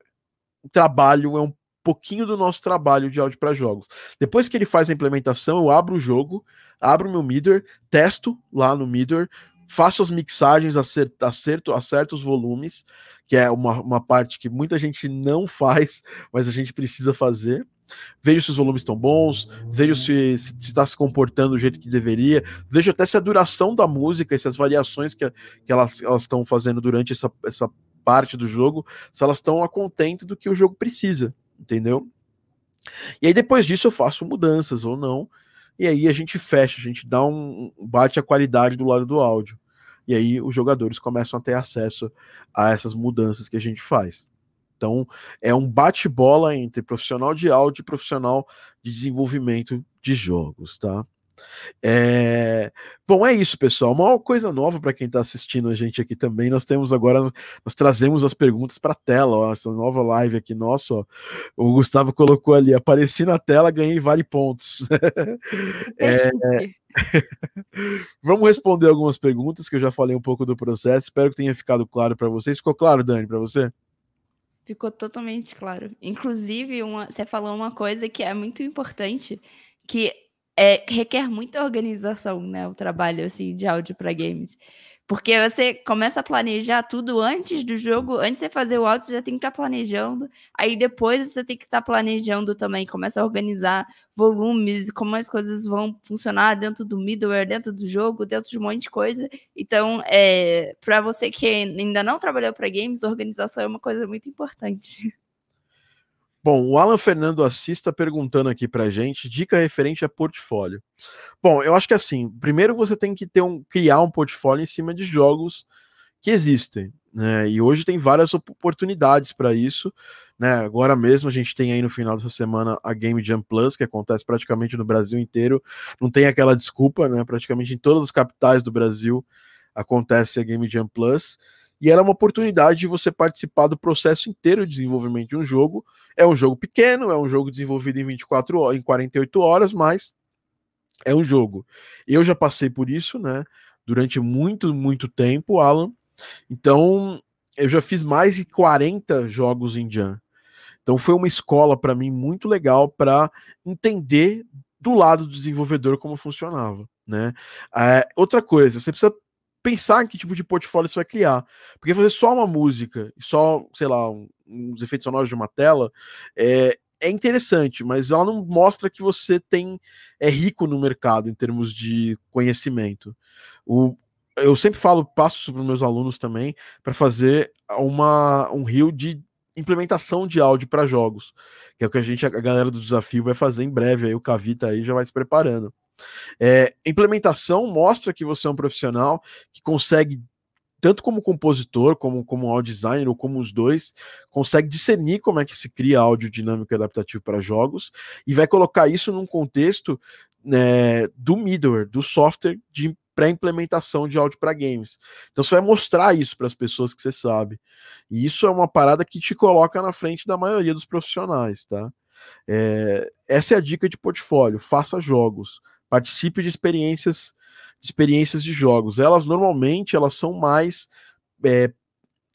S1: o trabalho, é um pouquinho do nosso trabalho de áudio para jogos. Depois que ele faz a implementação, eu abro o jogo, abro meu middleware, testo lá no middleware, faço as mixagens, acerto, acerto, acerto os volumes, que é uma, uma parte que muita gente não faz, mas a gente precisa fazer. Vejo se os volumes estão bons, vejo se, se, está se comportando do jeito que deveria, vejo até se a duração da música e se as variações que, que elas estão fazendo durante essa, essa parte do jogo, se elas estão a contento do que o jogo precisa, entendeu? E aí depois disso eu faço mudanças ou não, e aí a gente fecha, a gente dá um bate a qualidade do lado do áudio. E aí os jogadores começam a ter acesso a essas mudanças que a gente faz. Então, é um bate-bola entre profissional de áudio e profissional de desenvolvimento de jogos, tá? É... Bom, é isso, pessoal. Uma coisa nova para quem está assistindo a gente aqui também. Nós temos agora, nós trazemos as perguntas para a tela. Ó, essa nova live aqui, nossa, ó, o Gustavo colocou ali: apareci na tela, ganhei vale pontos. é... Vamos responder algumas perguntas que eu já falei um pouco do processo. Espero que tenha ficado claro para vocês. Ficou claro, Dani, para você?
S2: Ficou totalmente claro. Inclusive, uma, você falou uma coisa que é muito importante, que é, requer muita organização, né? O trabalho assim, de áudio para games. Porque você começa a planejar tudo antes do jogo, antes de você fazer o áudio, você já tem que estar tá planejando. Aí depois você tem que estar tá planejando também, começa a organizar volumes, como as coisas vão funcionar dentro do middleware, dentro do jogo, dentro de um monte de coisa. Então, é, para você que ainda não trabalhou para games, organização é uma coisa muito importante.
S1: Bom, o Alan Fernando Assis está perguntando aqui para gente, dica referente a portfólio. Bom, eu acho que assim, primeiro você tem que ter um, criar um portfólio em cima de jogos que existem, né? E hoje tem várias oportunidades para isso, né? Agora mesmo a gente tem aí no final dessa semana a Game Jam Plus, que acontece praticamente no Brasil inteiro. Não tem aquela desculpa, né? Praticamente em todas as capitais do Brasil acontece a Game Jam Plus e era uma oportunidade de você participar do processo inteiro de desenvolvimento de um jogo. É um jogo pequeno, é um jogo desenvolvido em 24 horas, em 48 horas, mas é um jogo. Eu já passei por isso, né? Durante muito, muito tempo, Alan. Então, eu já fiz mais de 40 jogos em Jam. Então foi uma escola para mim muito legal para entender do lado do desenvolvedor como funcionava, né? É, outra coisa, você precisa pensar em que tipo de portfólio você vai criar, porque fazer só uma música, só, sei lá, um, uns efeitos sonoros de uma tela, é, é interessante, mas ela não mostra que você tem é rico no mercado em termos de conhecimento. O, eu sempre falo, passo isso para meus alunos também, para fazer uma, um rio de implementação de áudio para jogos, que é o que a gente, a galera do desafio, vai fazer em breve. Aí o Cavita aí já vai se preparando. É, implementação mostra que você é um profissional que consegue tanto como compositor, como como audio designer, ou como os dois, consegue discernir como é que se cria áudio dinâmico e adaptativo para jogos, e vai colocar isso num contexto né, do middleware, do software de pré-implementação de áudio para games. Então você vai mostrar isso para as pessoas que você sabe. E isso é uma parada que te coloca na frente da maioria dos profissionais, tá? É, essa é a dica de portfólio. Faça jogos, participe de experiências, de experiências de jogos. Elas normalmente elas são mais, é,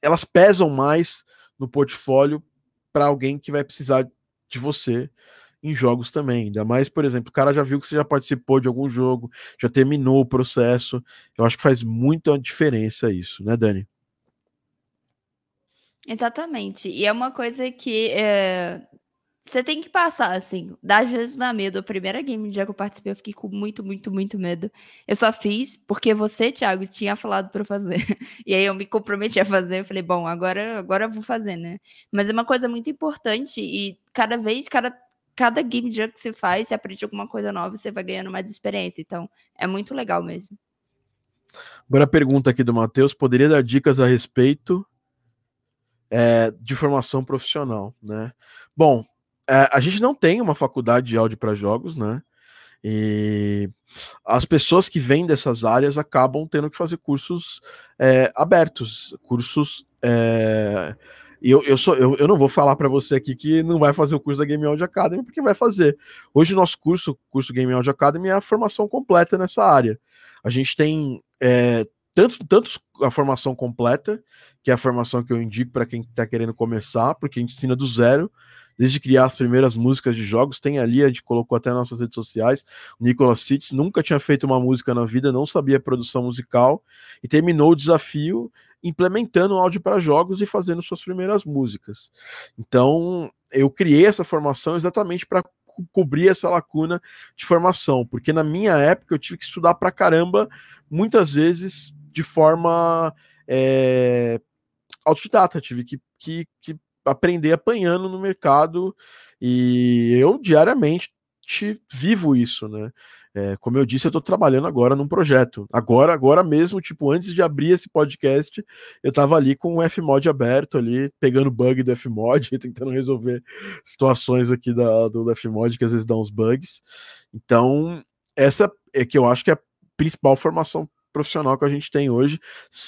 S1: elas pesam mais no portfólio para alguém que vai precisar de você em jogos também. Ainda mais, por exemplo, o cara já viu que você já participou de algum jogo, já terminou o processo. Eu acho que faz muita diferença isso, né, Dani?
S2: Exatamente. E é uma coisa que é, você tem que passar, assim. Às vezes dá medo. A primeira game dia que eu participei, eu fiquei com muito, muito, muito medo. Eu só fiz porque você, Thiago, tinha falado para fazer. E aí eu me comprometi a fazer. Eu falei, bom, agora, agora eu vou fazer, né? Mas é uma coisa muito importante e cada vez, cada cada game jam que você faz, você aprende alguma coisa nova, você vai ganhando mais experiência. Então, é muito legal mesmo.
S1: Agora a pergunta aqui do Matheus: poderia dar dicas a respeito é, de formação profissional, né? Bom, é, a gente não tem uma faculdade de áudio para jogos, né? E as pessoas que vêm dessas áreas acabam tendo que fazer cursos é, abertos, cursos é, eu, eu, sou, eu, eu não vou falar para você aqui que não vai fazer o curso da Game Audio Academy, porque vai fazer. Hoje o nosso curso, curso Game Audio Academy, é a formação completa nessa área. A gente tem é, tanto, tanto a formação completa, que é a formação que eu indico para quem está querendo começar, porque a gente ensina do zero, desde criar as primeiras músicas de jogos, tem ali, a gente colocou até nas nossas redes sociais, o Nicolas Sitz nunca tinha feito uma música na vida, não sabia produção musical, e terminou o desafio implementando áudio para jogos e fazendo suas primeiras músicas. Então, eu criei essa formação exatamente para co cobrir essa lacuna de formação, porque na minha época eu tive que estudar para caramba, muitas vezes de forma é, autodidata, tive que, que, que aprender apanhando no mercado e eu diariamente vivo isso, né? É, como eu disse, eu estou trabalhando agora num projeto. Agora, agora mesmo, tipo, antes de abrir esse podcast, eu estava ali com o Fmod aberto ali, pegando bug do Fmod, tentando resolver situações aqui da, do Fmod que às vezes dá uns bugs. Então, essa é que eu acho que é a principal formação profissional que a gente tem hoje.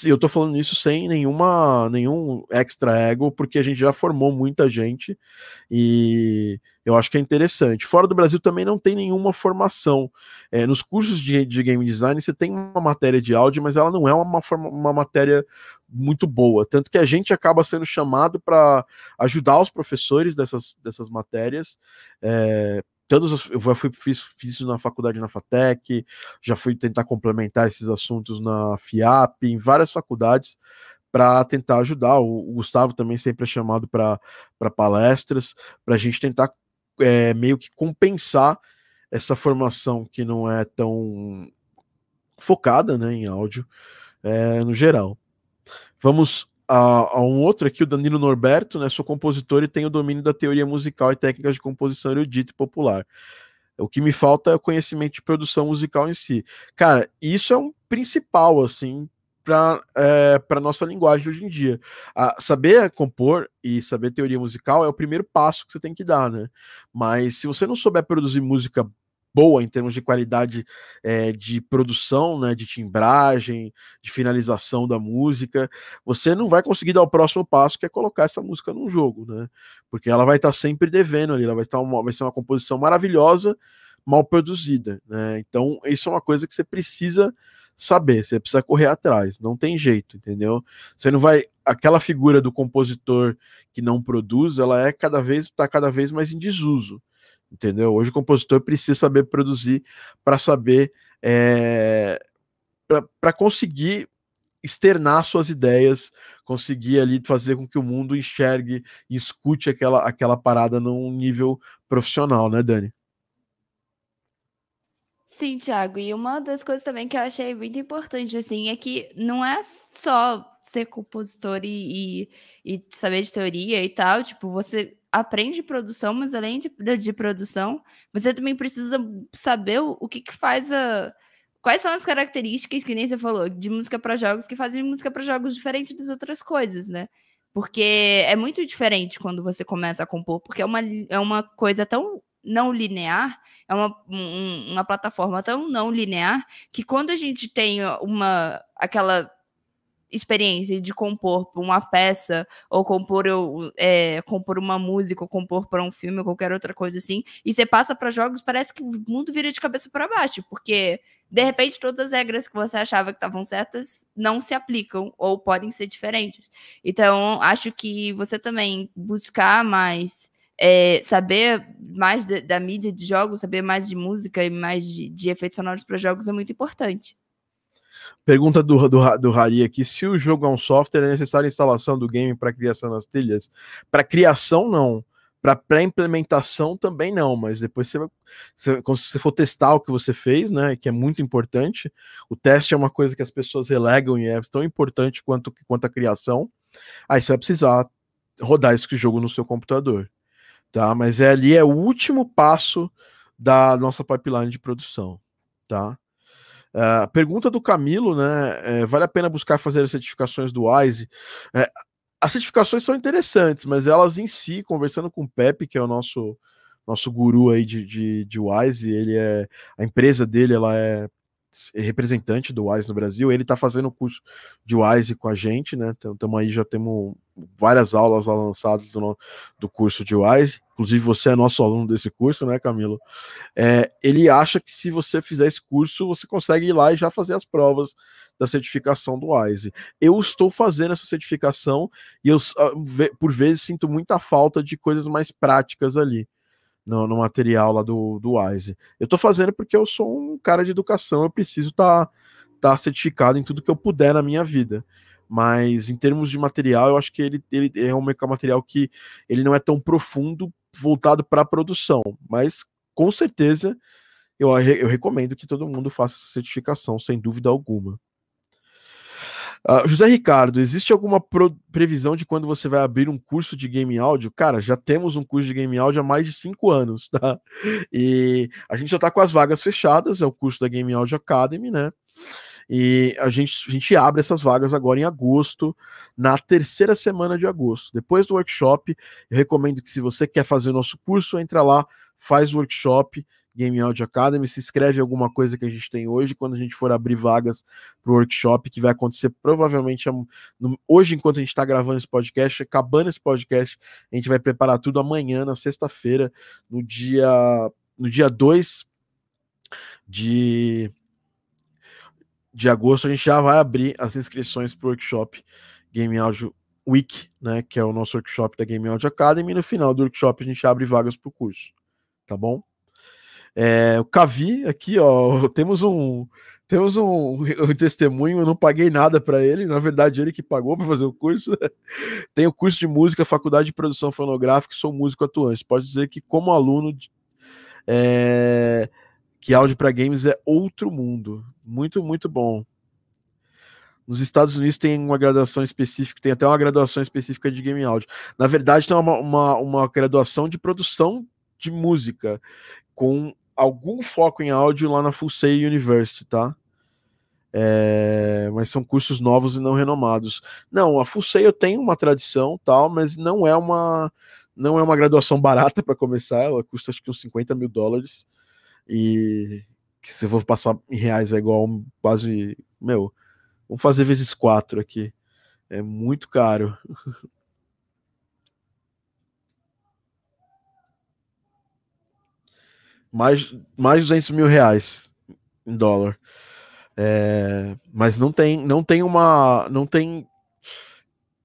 S1: Eu estou falando isso sem nenhuma nenhum extra ego, porque a gente já formou muita gente e eu acho que é interessante. Fora do Brasil também não tem nenhuma formação. É, nos cursos de, de, game design você tem uma matéria de áudio, mas ela não é uma, uma matéria muito boa. Tanto que a gente acaba sendo chamado para ajudar os professores dessas, dessas matérias. É, todos eu fui, fiz, fiz isso na faculdade na FATEC, já fui tentar complementar esses assuntos na FIAP, em várias faculdades, para tentar ajudar. O, o, Gustavo também sempre é chamado para palestras, para a gente tentar é, meio que compensar essa formação que não é tão focada né, em áudio é, no geral. Vamos a, a, um outro aqui, o Danilo Norberto, né? Sou compositor e tenho domínio da teoria musical e técnicas de composição erudita e popular. O que me falta é o conhecimento de produção musical em si. Cara, isso é um principal, assim, para é, nossa linguagem hoje em dia. A, saber compor e saber teoria musical é o primeiro passo que você tem que dar, né? Mas se você não souber produzir música boa em termos de qualidade é, de produção, né, de timbragem, de finalização da música, você não vai conseguir dar o próximo passo, que é colocar essa música num jogo, né? Porque ela vai estar sempre devendo ali, ela vai, estar uma, vai ser uma composição maravilhosa, mal produzida, né? Então, isso é uma coisa que você precisa saber, você precisa correr atrás, não tem jeito, entendeu? Você não vai aquela figura do compositor que não produz, ela é cada vez está cada vez mais em desuso, entendeu? Hoje o compositor precisa saber produzir para saber é, para conseguir externar suas ideias, conseguir ali fazer com que o mundo enxergue e escute aquela, aquela parada num nível profissional, né, Dani?
S2: Sim, Thiago, e uma das coisas também que eu achei muito importante, assim, é que não é só ser compositor e, e, e saber de teoria e tal, tipo, você aprende produção, mas além de, de produção, você também precisa saber o, o que, que faz a. Quais são as características, que nem você falou, de música para jogos, que fazem música para jogos diferente das outras coisas, né? Porque é muito diferente quando você começa a compor, porque é uma, é uma coisa tão não linear, é uma, um, uma plataforma tão não linear que quando a gente tem uma aquela experiência de compor uma peça ou compor, é, compor uma música ou compor para um filme ou qualquer outra coisa assim e você passa para jogos parece que o mundo vira de cabeça para baixo porque de repente todas as regras que você achava que estavam certas não se aplicam ou podem ser diferentes então acho que você também buscar mais é, saber mais de, da mídia de jogos, saber mais de música e mais de, de efeitos sonoros para jogos é muito importante.
S1: Pergunta do, do, do Hari aqui: se o jogo é um software, é necessária a instalação do game para criação das trilhas? Para criação, não. Para pré-implementação também não, mas depois você, você, quando você for testar o que você fez, né, que é muito importante, o teste é uma coisa que as pessoas relegam e é tão importante quanto, quanto a criação, aí você vai precisar rodar esse jogo no seu computador tá? Mas é ali é o último passo da nossa pipeline de produção, tá? Uh, pergunta do Camilo, né? É, vale a pena buscar fazer as certificações do WISE? É, as certificações são interessantes, mas elas em si, conversando com o Pepe, que é o nosso nosso guru aí de, de, de WISE, ele é a empresa dele, ela é representante do WISE no Brasil, ele está fazendo o curso de WISE com a gente, né? Então, aí, já temos várias aulas lá lançadas do, do curso de WISE. Inclusive, você é nosso aluno desse curso, né, Camilo? É, ele acha que se você fizer esse curso, você consegue ir lá e já fazer as provas da certificação do WISE. Eu estou fazendo essa certificação e eu, ah, por vezes, sinto muita falta de coisas mais práticas ali no, no material lá do, do Wise. Eu estou fazendo porque eu sou um cara de educação, eu preciso estar tá, tá certificado em tudo que eu puder na minha vida. Mas em termos de material, eu acho que ele, ele é um material que ele não é tão profundo voltado para a produção, mas com certeza eu, eu recomendo que todo mundo faça essa certificação, sem dúvida alguma. Uh, José Ricardo, existe alguma previsão de quando você vai abrir um curso de game áudio? Cara, já temos um curso de game áudio há mais de cinco anos, tá? E a gente já está com as vagas fechadas, é o curso da Game Audio Academy, né? E a gente, a gente abre essas vagas agora em agosto, na terceira semana de agosto. Depois do workshop, eu recomendo que se você quer fazer o nosso curso, entra lá, faz o workshop Game Audio Academy, se inscreve em alguma coisa que a gente tem hoje, quando a gente for abrir vagas para o workshop, que vai acontecer provavelmente hoje, enquanto a gente está gravando esse podcast, acabando esse podcast, a gente vai preparar tudo amanhã, na sexta-feira, no dia no dia 2 de, de agosto, a gente já vai abrir as inscrições para o workshop Game Audio Week, né, que é o nosso workshop da Game Audio Academy, e no final do workshop a gente abre vagas para o curso, tá bom? É, o Cavi aqui, ó, temos um temos um, um testemunho, eu não paguei nada para ele, na verdade ele que pagou para fazer o curso. Tem o curso de música, faculdade de produção fonográfica, sou músico atuante. Pode dizer que como aluno é, que áudio para games é outro mundo, muito muito bom. Nos Estados Unidos tem uma graduação específica, tem até uma graduação específica de game áudio. Na verdade, tem uma, uma, uma graduação de produção de música, com algum foco em áudio lá na Full Sail University, tá? É, mas são cursos novos e não renomados. Não, a Full Sail tem uma tradição, tal, mas não é uma não é uma graduação barata para começar. Ela custa acho que uns 50 mil dólares e que se eu for passar em reais é igual quase meu. Vamos fazer vezes quatro aqui. É muito caro. mais, mais 200 mil reais em dólar. É, mas não tem, não tem uma, não tem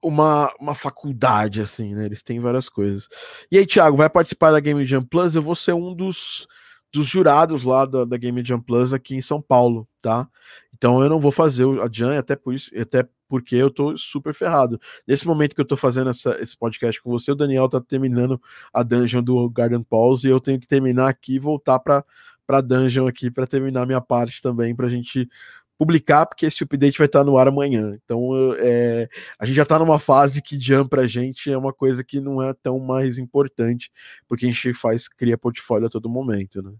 S1: uma, uma faculdade assim, né? Eles têm várias coisas. E aí, Thiago, vai participar da Game Jam Plus? Eu vou ser um dos, dos jurados lá da, da Game Jam Plus aqui em São Paulo, tá? Então eu não vou fazer a Jam, até por isso, até porque eu tô super ferrado. Nesse momento que eu tô fazendo essa, esse podcast com você, o Daniel tá terminando a dungeon do Garden Pause e eu tenho que terminar aqui e voltar para para dungeon aqui para terminar minha parte também para a gente publicar, porque esse update vai estar no ar amanhã. Então, é, a gente já está numa fase que jump para a gente é uma coisa que não é tão mais importante, porque a gente faz, cria portfólio a todo momento, né?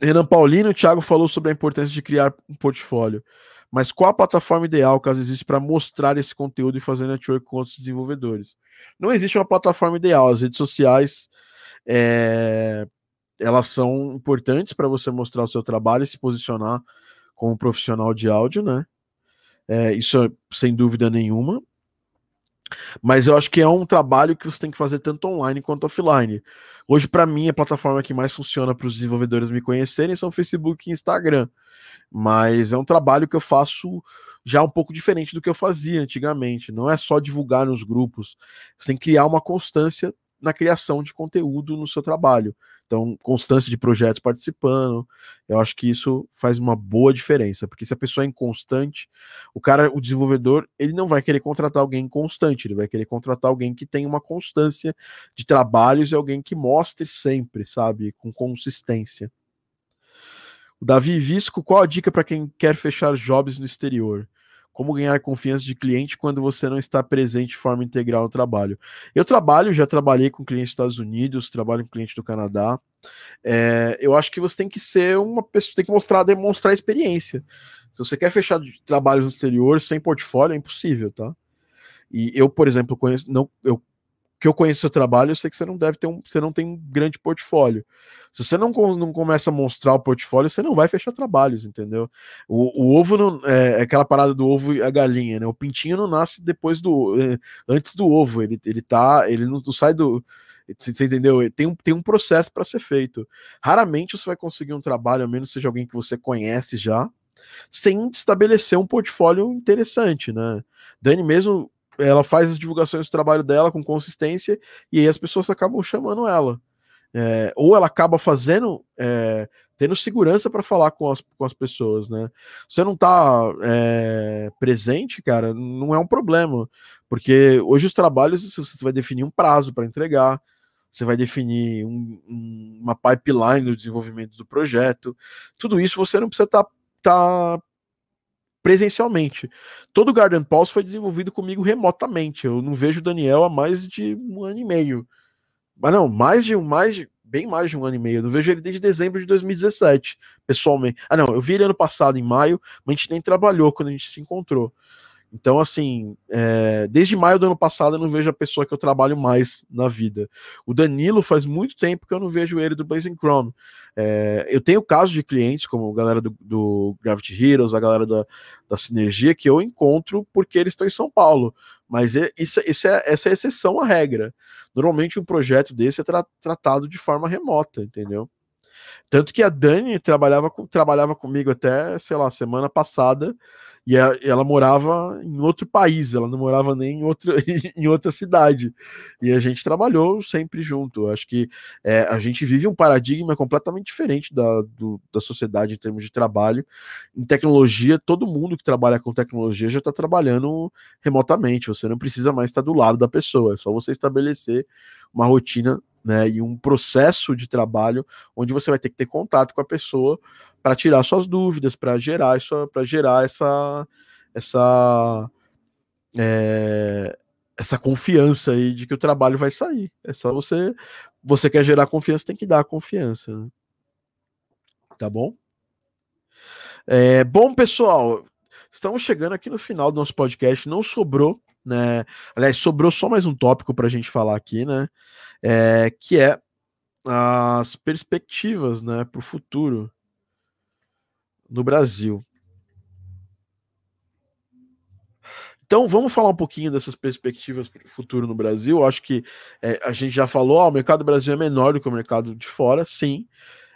S1: Renan Paulino, o Thiago falou sobre a importância de criar um portfólio. Mas qual a plataforma ideal, caso existe, para mostrar esse conteúdo e fazer network com outros desenvolvedores? Não existe uma plataforma ideal. As redes sociais é, elas são importantes para você mostrar o seu trabalho e se posicionar como profissional de áudio, né? É, isso é, sem dúvida nenhuma. Mas eu acho que é um trabalho que você tem que fazer tanto online quanto offline. Hoje, para mim, a plataforma que mais funciona para os desenvolvedores me conhecerem são Facebook e Instagram. Mas é um trabalho que eu faço já um pouco diferente do que eu fazia antigamente. Não é só divulgar nos grupos. Você tem que criar uma constância na criação de conteúdo no seu trabalho. Então, constância de projetos participando, eu acho que isso faz uma boa diferença, porque se a pessoa é inconstante, o cara, o desenvolvedor, ele não vai querer contratar alguém constante, ele vai querer contratar alguém que tem uma constância de trabalhos e alguém que mostre sempre, sabe, com consistência. O Davi Visco, qual a dica para quem quer fechar jobs no exterior? Como ganhar confiança de cliente quando você não está presente de forma integral no trabalho? Eu trabalho, já trabalhei com clientes dos Estados Unidos, trabalho com cliente do Canadá. É, eu acho que você tem que ser uma pessoa, tem que mostrar, demonstrar experiência. Se você quer fechar trabalhos no exterior sem portfólio, é impossível, tá? E eu, por exemplo, conheço, não, eu que eu conheço seu trabalho, eu sei que você não deve ter um, você não tem um grande portfólio. Se você não, não começa a mostrar o portfólio, você não vai fechar trabalhos, entendeu? O, o ovo não é, é aquela parada do ovo e a galinha, né? O pintinho não nasce depois do é, antes do ovo, ele, ele tá, ele não, não sai do você entendeu? Tem um, tem um processo para ser feito. Raramente você vai conseguir um trabalho, a menos seja alguém que você conhece já, sem estabelecer um portfólio interessante, né? Dani mesmo ela faz as divulgações do trabalho dela com consistência e aí as pessoas acabam chamando ela. É, ou ela acaba fazendo, é, tendo segurança para falar com as, com as pessoas, né? Você não tá é, presente, cara, não é um problema, porque hoje os trabalhos você vai definir um prazo para entregar, você vai definir um, um, uma pipeline do desenvolvimento do projeto, tudo isso você não precisa estar tá, tá presencialmente. Todo o Garden Pulse foi desenvolvido comigo remotamente. Eu não vejo o Daniel há mais de um ano e meio. Mas não, mais de um, mais de, bem mais de um ano e meio. Eu não vejo ele desde dezembro de 2017, pessoalmente. Ah, não, eu vi ele ano passado, em maio, mas a gente nem trabalhou quando a gente se encontrou. Então, assim, é, desde maio do ano passado eu não vejo a pessoa que eu trabalho mais na vida. O Danilo faz muito tempo que eu não vejo ele do Blazing Chrome. É, eu tenho casos de clientes, como a galera do, do Gravity Heroes, a galera da, da Sinergia, que eu encontro porque eles estão em São Paulo. Mas é, isso, isso é, essa é exceção à regra. Normalmente um projeto desse é tra tratado de forma remota, entendeu? Tanto que a Dani trabalhava, trabalhava comigo até, sei lá, semana passada e ela, ela, morava em outro país, ela não morava nem em outra, em outra cidade. E a gente trabalhou sempre junto. Acho que é, a gente vive um paradigma completamente diferente da, do, da sociedade em termos de trabalho. Em tecnologia, todo mundo que trabalha com tecnologia já está trabalhando remotamente. Você não precisa mais estar do lado da pessoa, é só você estabelecer uma rotina né, e um processo de trabalho onde você vai ter que ter contato com a pessoa para tirar suas dúvidas, para gerar isso, para gerar essa essa é, essa confiança aí de que o trabalho vai sair. É só você você quer gerar confiança, tem que dar confiança. Né? Tá bom? É, bom, pessoal, estamos chegando aqui no final do nosso podcast. Não sobrou, né? Aliás, sobrou só mais um tópico para a gente falar aqui, né? é, que é as perspectivas né, para o futuro no Brasil. Então vamos falar um pouquinho dessas perspectivas para o futuro no Brasil. Acho que é, a gente já falou, ó, o mercado do Brasil é menor do que o mercado de fora, sim.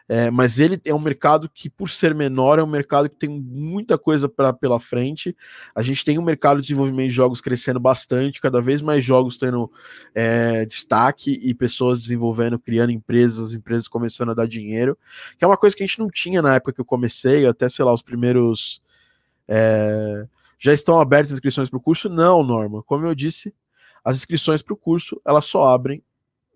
S1: É, mas ele é um mercado que, por ser menor, é um mercado que tem muita coisa pra, pela frente. A gente tem um mercado de desenvolvimento de jogos crescendo bastante, cada vez mais jogos tendo é, destaque e pessoas desenvolvendo, criando empresas, empresas começando a dar dinheiro, que é uma coisa que a gente não tinha na época que eu comecei, até, sei lá, os primeiros. É, já estão abertas as inscrições para o curso? Não, Norma. Como eu disse, as inscrições para o curso elas só abrem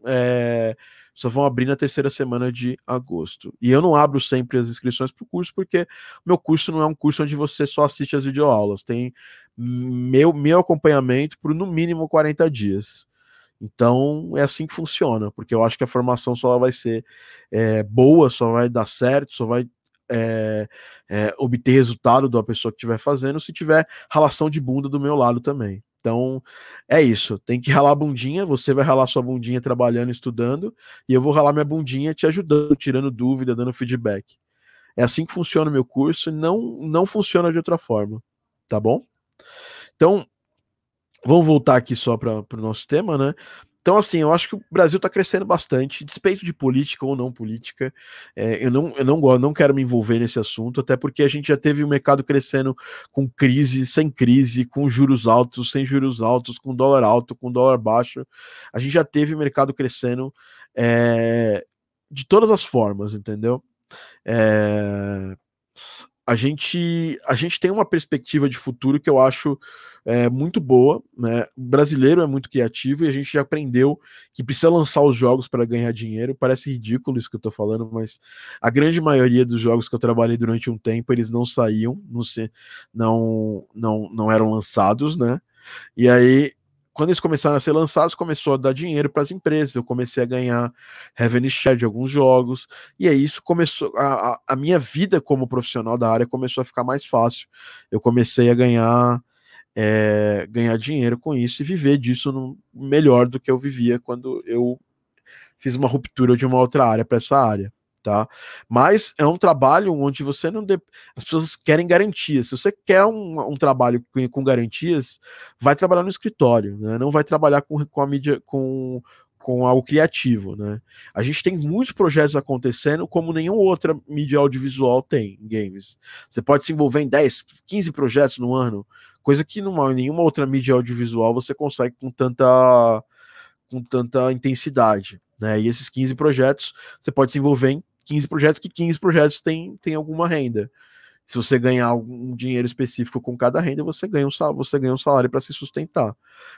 S1: é, só vão abrir na terceira semana de agosto. E eu não abro sempre as inscrições para o curso, porque meu curso não é um curso onde você só assiste as videoaulas. Tem meu, meu acompanhamento por no mínimo 40 dias. Então é assim que funciona, porque eu acho que a formação só vai ser é, boa, só vai dar certo, só vai é, é, obter resultado da pessoa que estiver fazendo se tiver relação de bunda do meu lado também. Então, é isso. Tem que ralar a bundinha. Você vai ralar sua bundinha trabalhando, estudando, e eu vou ralar minha bundinha te ajudando, tirando dúvida, dando feedback. É assim que funciona o meu curso e não, não funciona de outra forma. Tá bom? Então, vamos voltar aqui só para o nosso tema, né? Então, assim, eu acho que o Brasil está crescendo bastante, despeito de política ou não política. É, eu não, eu não gosto, não quero me envolver nesse assunto, até porque a gente já teve o mercado crescendo com crise, sem crise, com juros altos, sem juros altos, com dólar alto, com dólar baixo. A gente já teve o mercado crescendo é, de todas as formas, entendeu? É, a gente, a gente tem uma perspectiva de futuro que eu acho é, muito boa. Né? O brasileiro é muito criativo e a gente já aprendeu que precisa lançar os jogos para ganhar dinheiro. Parece ridículo isso que eu estou falando, mas a grande maioria dos jogos que eu trabalhei durante um tempo eles não saíam, não, se, não, não, não eram lançados, né? E aí quando eles começaram a ser lançados, começou a dar dinheiro para as empresas. Eu comecei a ganhar revenue share de alguns jogos, e aí isso começou. A, a, minha vida como profissional da área começou a ficar mais fácil. Eu comecei a ganhar. É, ganhar dinheiro com isso e viver disso no, melhor do que eu vivia quando eu fiz uma ruptura de uma outra área para essa área tá? Mas é um trabalho onde você não. De... As pessoas querem garantias. Se você quer um, um trabalho com, com, garantias, vai trabalhar no escritório, né? Não vai trabalhar com, com a mídia, com, com algo criativo, né? A gente tem muitos projetos acontecendo como nenhuma outra mídia audiovisual tem em games. Você pode se envolver em 10, 15 projetos no ano, coisa que numa, nenhuma outra mídia audiovisual você consegue com tanta com tanta intensidade, né? E esses 15 projetos você pode se envolver em 15 projetos, que 15 projetos têm tem alguma renda. Se você ganhar algum dinheiro específico com cada renda, você ganha um salário, você ganha um salário para se sustentar.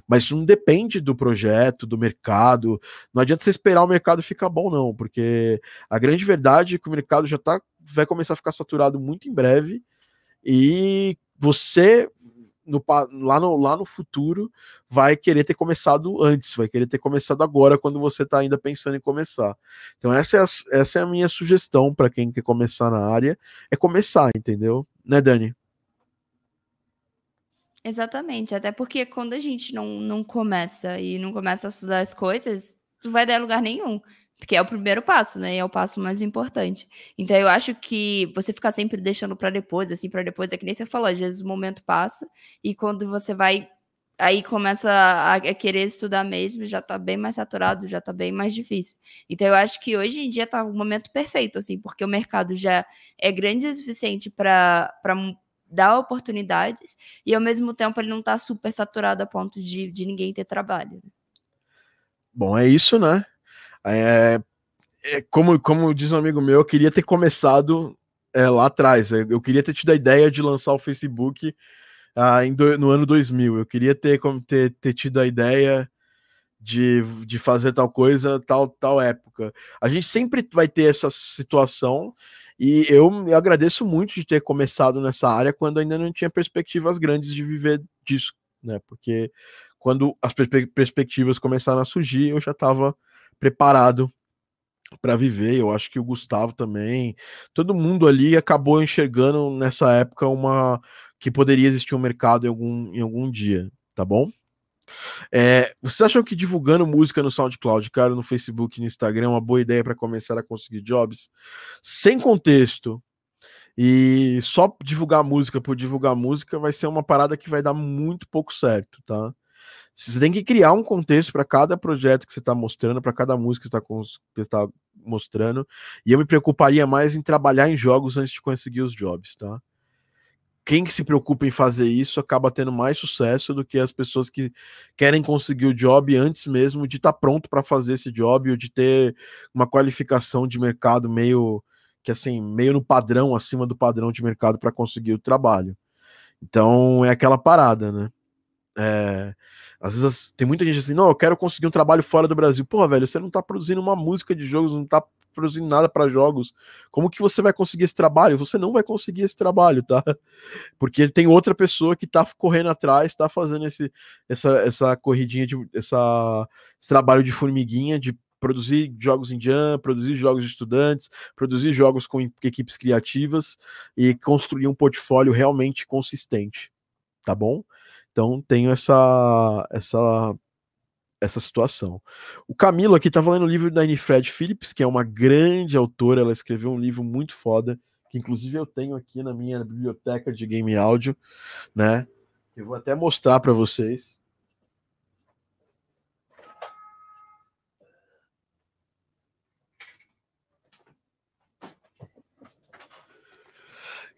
S1: Mas isso não depende do projeto, do mercado. Não adianta você esperar o mercado ficar bom, não, porque a grande verdade é que o mercado já tá, vai começar a ficar saturado muito em breve e você no, lá, no, lá no futuro vai querer ter começado antes, vai querer ter começado agora quando você está ainda pensando em começar. Então essa é a, essa é a minha sugestão para quem quer começar na área, é começar, entendeu? Né, Dani?
S2: Exatamente, até porque quando a gente não, não começa e não começa a estudar as coisas, não vai dar lugar nenhum. Porque é o primeiro passo, né? E é o passo mais importante. Então eu acho que você ficar sempre deixando para depois, assim, para depois, é que nem você falou, às vezes o momento passa e quando você vai aí começa a, querer estudar mesmo, já tá bem mais saturado, já tá bem mais difícil. Então eu acho que hoje em dia tá o momento perfeito, assim, porque o mercado já é grande o suficiente para dar oportunidades e ao mesmo tempo ele não tá super saturado a ponto de, de ninguém ter trabalho. Né?
S1: Bom, é isso, né? É, é, como, como diz um amigo meu, eu queria ter começado é, lá atrás. Eu queria ter tido a ideia de lançar o Facebook ah, do, no ano 2000. Eu queria ter, ter, ter tido a ideia de, de fazer tal coisa, tal, tal época. A gente sempre vai ter essa situação. E eu me agradeço muito de ter começado nessa área quando ainda não tinha perspectivas grandes de viver disso, né? Porque quando as perspe perspectivas começaram a surgir, eu já estava preparado para viver. Eu acho que o Gustavo também, todo mundo ali acabou enxergando nessa época uma que poderia existir um mercado em algum, em algum dia, tá bom? É, vocês acham que divulgando música no SoundCloud, cara, no Facebook, no Instagram, é uma boa ideia para começar a conseguir jobs? Sem contexto e só divulgar música por divulgar música vai ser uma parada que vai dar muito pouco certo, tá? Você tem que criar um contexto para cada projeto que você está mostrando, para cada música que você está tá mostrando. E eu me preocuparia mais em trabalhar em jogos antes de conseguir os jobs, tá? Quem que se preocupa em fazer isso acaba tendo mais sucesso do que as pessoas que querem conseguir o job antes mesmo de estar tá pronto para fazer esse job ou de ter uma qualificação de mercado meio que assim, meio no padrão, acima do padrão de mercado para conseguir o trabalho. Então é aquela parada, né? É, às vezes tem muita gente assim, não, eu quero conseguir um trabalho fora do Brasil. Porra, velho, você não tá produzindo uma música de jogos, não tá produzindo nada para jogos. Como que você vai conseguir esse trabalho? Você não vai conseguir esse trabalho, tá? Porque tem outra pessoa que tá correndo atrás, tá fazendo esse, essa, essa corridinha de essa, esse trabalho de formiguinha de produzir jogos em Jam, produzir jogos de estudantes, produzir jogos com equipes criativas e construir um portfólio realmente consistente, tá bom? Então tenho essa essa essa situação. O Camilo aqui tá lendo o livro da Anne Fred Phillips, que é uma grande autora, ela escreveu um livro muito foda, que inclusive eu tenho aqui na minha biblioteca de game áudio, né? Eu vou até mostrar para vocês.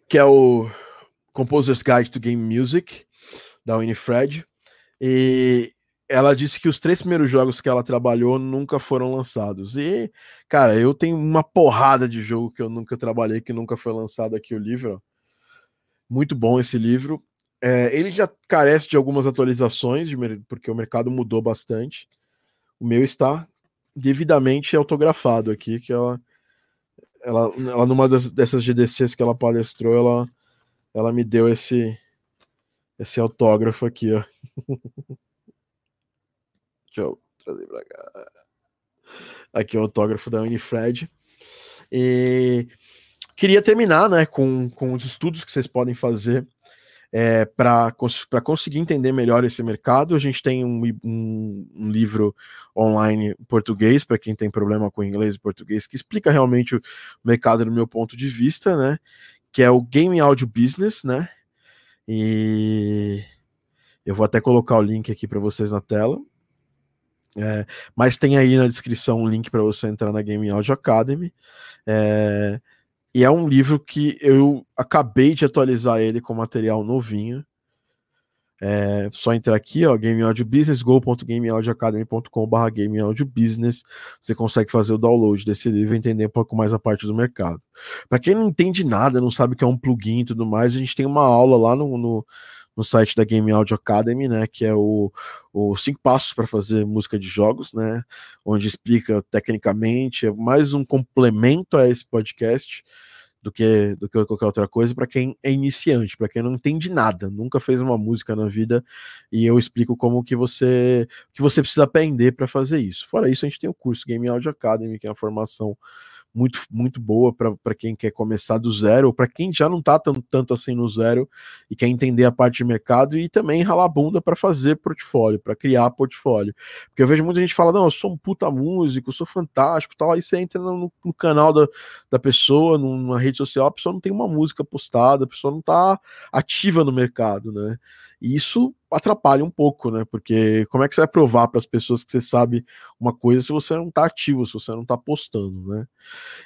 S1: que é o Composer's Guide to Game Music, da Winifred. E ela disse que os três primeiros jogos que ela trabalhou nunca foram lançados. E, cara, eu tenho uma porrada de jogo que eu nunca trabalhei, que nunca foi lançado aqui o livro. Muito bom esse livro. É, ele já carece de algumas atualizações, de, porque o mercado mudou bastante. O meu está devidamente autografado aqui, que ela ela, ela numa das, dessas GDCs que ela palestrou, ela, ela me deu esse esse autógrafo aqui, ó. Deixa eu trazer pra cá. Aqui é o autógrafo da Unifred. E queria terminar, né, com, com os estudos que vocês podem fazer é, para conseguir entender melhor esse mercado. A gente tem um, um, um livro online em português, para quem tem problema com inglês e português, que explica realmente o mercado do meu ponto de vista, né? Que é o Game Audio Business, né? E eu vou até colocar o link aqui para vocês na tela. É, mas tem aí na descrição um link para você entrar na Game Audio Academy. É, e é um livro que eu acabei de atualizar ele com material novinho. É só entrar aqui, ó, Game Audio Business, go.gameaudioacademy.com.br Game Audio Business. Você consegue fazer o download desse livro e entender um pouco mais a parte do mercado. Para quem não entende nada, não sabe o que é um plugin e tudo mais, a gente tem uma aula lá no, no no site da Game Audio Academy, né, que é o, o cinco passos para fazer música de jogos, né, onde explica tecnicamente, é mais um complemento a esse podcast do que do que qualquer outra coisa para quem é iniciante, para quem não entende nada, nunca fez uma música na vida e eu explico como que você que você precisa aprender para fazer isso. Fora isso, a gente tem o curso Game Audio Academy, que é uma formação muito, muito boa para quem quer começar do zero, ou para quem já não está tanto, tanto assim no zero e quer entender a parte de mercado e também ralar bunda para fazer portfólio, para criar portfólio. Porque eu vejo muita gente falar, não, eu sou um puta músico, eu sou fantástico, tal. Aí você entra no, no canal da, da pessoa, numa rede social, a pessoa não tem uma música postada, a pessoa não está ativa no mercado, né? E isso atrapalha um pouco, né? Porque como é que você vai provar para as pessoas que você sabe uma coisa se você não está ativo, se você não está postando, né?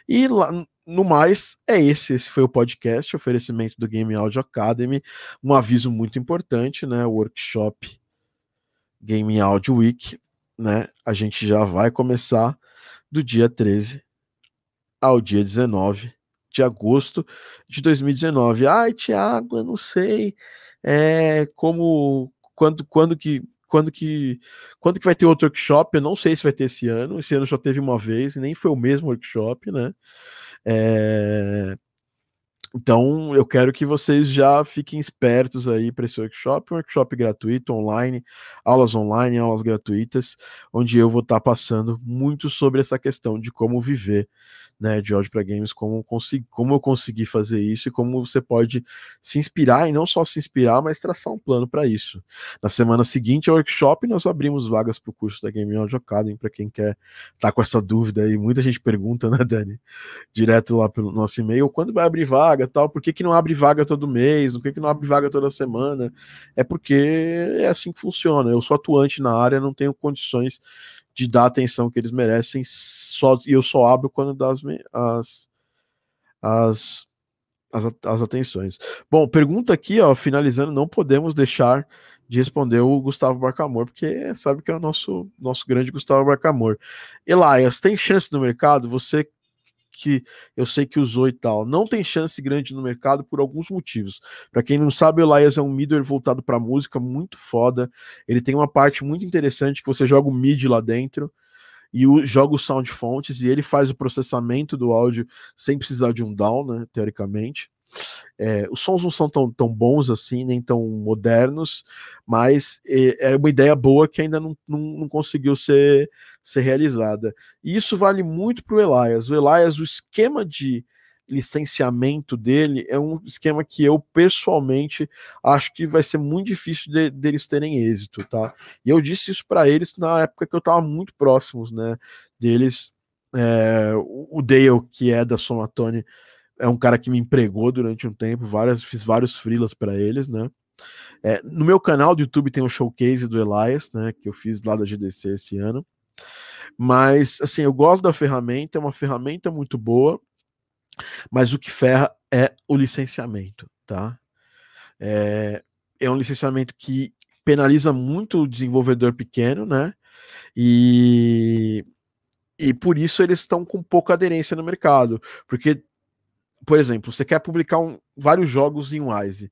S1: E lá, no mais, é esse. Esse foi o podcast, oferecimento do Game Audio Academy. Um aviso muito importante, né? Workshop Game Audio Week, né? A gente já vai começar do dia 13 ao dia 19 de agosto de 2019. Ai, Tiago, eu não sei é, como quando, quando que quando que quando que vai ter outro workshop? Eu não sei se vai ter esse ano. Esse ano só teve uma vez, nem foi o mesmo workshop, né? É... Então, eu quero que vocês já fiquem espertos aí para esse workshop, um workshop gratuito, online, aulas online, aulas gratuitas, onde eu vou estar tá passando muito sobre essa questão de como viver né, de áudio para games, como, consegui, como eu consegui fazer isso e como você pode se inspirar, e não só se inspirar, mas traçar um plano para isso. Na semana seguinte ao workshop, nós abrimos vagas para o curso da Game Audio Academy, para quem quer estar tá com essa dúvida aí. Muita gente pergunta, né, Dani? Direto lá pelo nosso e-mail, quando vai abrir vaga? Vaga tal, por que, que não abre vaga todo mês, por que, que não abre vaga toda semana? É porque é assim que funciona. Eu sou atuante na área, não tenho condições de dar a atenção que eles merecem, só, e eu só abro quando dá as, as, as, as, atenções. Bom, pergunta aqui, ó, finalizando, não podemos deixar de responder o Gustavo Barcamor, porque sabe que é o nosso, nosso grande Gustavo Barcamor. Elias, tem chance no mercado? Você que eu sei que usou e tal, não tem chance grande no mercado por alguns motivos. Para quem não sabe, o Elias é um middle voltado para música, muito foda. Ele tem uma parte muito interessante que você joga o mid lá dentro e o, joga o sound fontes e ele faz o processamento do áudio sem precisar de um down, né, teoricamente. É, os sons não são tão, tão bons assim, nem tão modernos, mas é, é uma ideia boa que ainda não, não, não, conseguiu ser, ser realizada. E isso vale muito para o Elias. O Elias, o esquema de licenciamento dele é um esquema que eu pessoalmente acho que vai ser muito difícil de, deles terem êxito, tá? E eu disse isso para eles na época que eu estava muito próximos, né? Deles, é, o Dale, que é da Somatone, é um cara que me empregou durante um tempo, várias, fiz vários freelas para eles, né? É, no meu canal do YouTube tem um showcase do Elias, né? Que eu fiz lá da GDC esse ano. Mas, assim, eu gosto da ferramenta, é uma ferramenta muito boa, mas o que ferra é o licenciamento, tá? É, é um licenciamento que penaliza muito o desenvolvedor pequeno, né? E, e por isso eles estão com pouca aderência no mercado, porque por exemplo, você quer publicar um, vários jogos em Wise,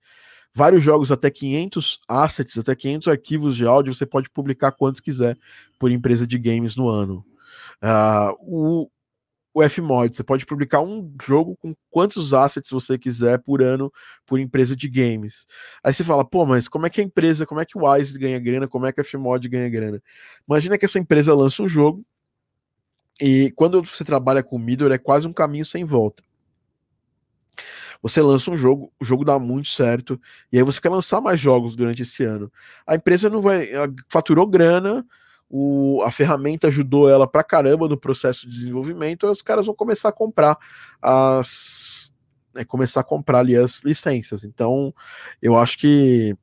S1: vários jogos até 500 assets, até 500 arquivos de áudio, você pode publicar quantos quiser por empresa de games no ano. Uh, o, o Fmod, você pode publicar um jogo com quantos assets você quiser por ano por empresa de games. Aí você fala, pô, mas como é que a empresa, como é que o Wise ganha grana, como é que a Fmod ganha grana? Imagina que essa empresa lança um jogo e quando você trabalha com middle é quase um caminho sem volta. Você lança um jogo, o jogo dá muito certo, e aí você quer lançar mais jogos durante esse ano. A empresa não vai. faturou grana, o, a ferramenta ajudou ela pra caramba no processo de desenvolvimento, e os caras vão começar a comprar as. É, começar a comprar ali as licenças. Então, eu acho que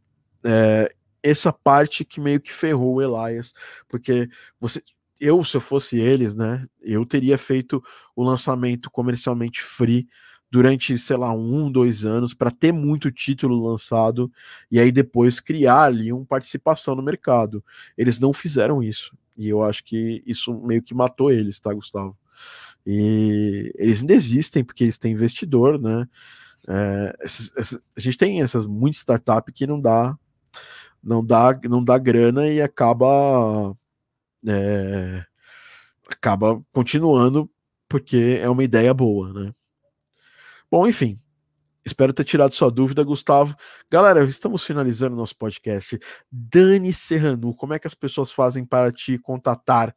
S1: é, essa parte que meio que ferrou o Elias, porque você, eu, se eu fosse eles, né, eu teria feito o lançamento comercialmente free durante, sei lá, um, dois anos, para ter muito título lançado e aí depois criar ali uma participação no mercado. Eles não fizeram isso. E eu acho que isso meio que matou eles, tá, Gustavo? E eles ainda existem porque eles têm investidor, né? É, essas, essas, a gente tem essas muitas startups que não dá, não dá, não dá grana e acaba é, acaba continuando porque é uma ideia boa, né? Bom, enfim, Espero ter tirado sua dúvida, Gustavo. Galera, estamos finalizando nosso podcast. Dani Serrano, como é que as pessoas fazem para te contatar?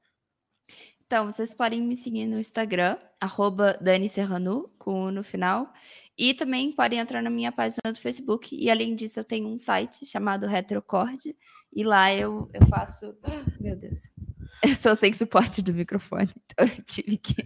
S2: Então, vocês podem me seguir no Instagram, arroba Dani Serrano, com no final. E também podem entrar na minha página do Facebook. E além disso, eu tenho um site chamado Retrocord. E lá eu, eu faço. Meu Deus. Eu sou sem suporte do microfone, então eu tive que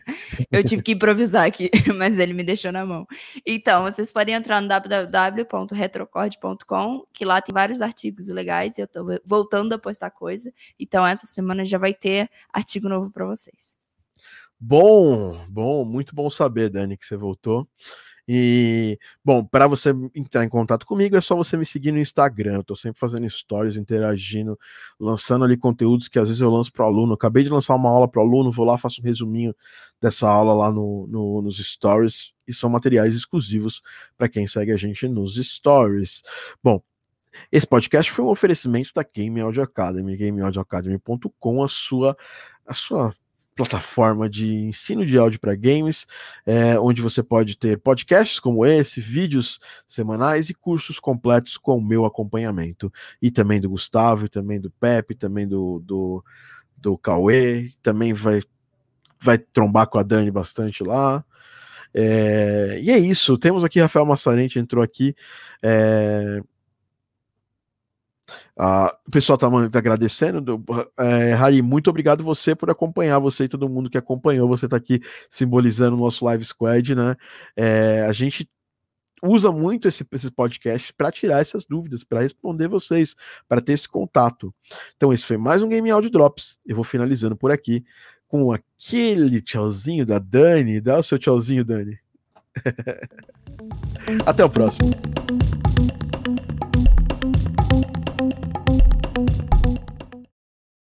S2: eu tive que improvisar aqui, mas ele me deixou na mão. Então, vocês podem entrar no www.retrocord.com, que lá tem vários artigos legais e eu tô voltando a postar coisa. Então, essa semana já vai ter artigo novo para vocês.
S1: Bom, bom, muito bom saber, Dani, que você voltou. E, bom, para você entrar em contato comigo, é só você me seguir no Instagram. Eu tô sempre fazendo stories, interagindo, lançando ali conteúdos que às vezes eu lanço para aluno. acabei de lançar uma aula para aluno, vou lá, faço um resuminho dessa aula lá no, no nos stories. E são materiais exclusivos para quem segue a gente nos stories. Bom, esse podcast foi um oferecimento da Game Audio Academy, gameaudioacademy.com, a sua a sua plataforma de ensino de áudio para games, é, onde você pode ter podcasts como esse, vídeos semanais e cursos completos com o meu acompanhamento. E também do Gustavo, e também do Pepe, também do, do, do Cauê, também vai, vai trombar com a Dani bastante lá. É, e é isso, temos aqui Rafael Massarente, entrou aqui. É, ah, o pessoal está tá agradecendo. É, Harry, muito obrigado você por acompanhar, você e todo mundo que acompanhou. Você está aqui simbolizando o nosso Live Squad, né? É, a gente usa muito esse, esses podcasts para tirar essas dúvidas, para responder vocês, para ter esse contato. Então, esse foi mais um Game Audio Drops. Eu vou finalizando por aqui com aquele tchauzinho da Dani. Dá o seu tchauzinho, Dani. Até o próximo.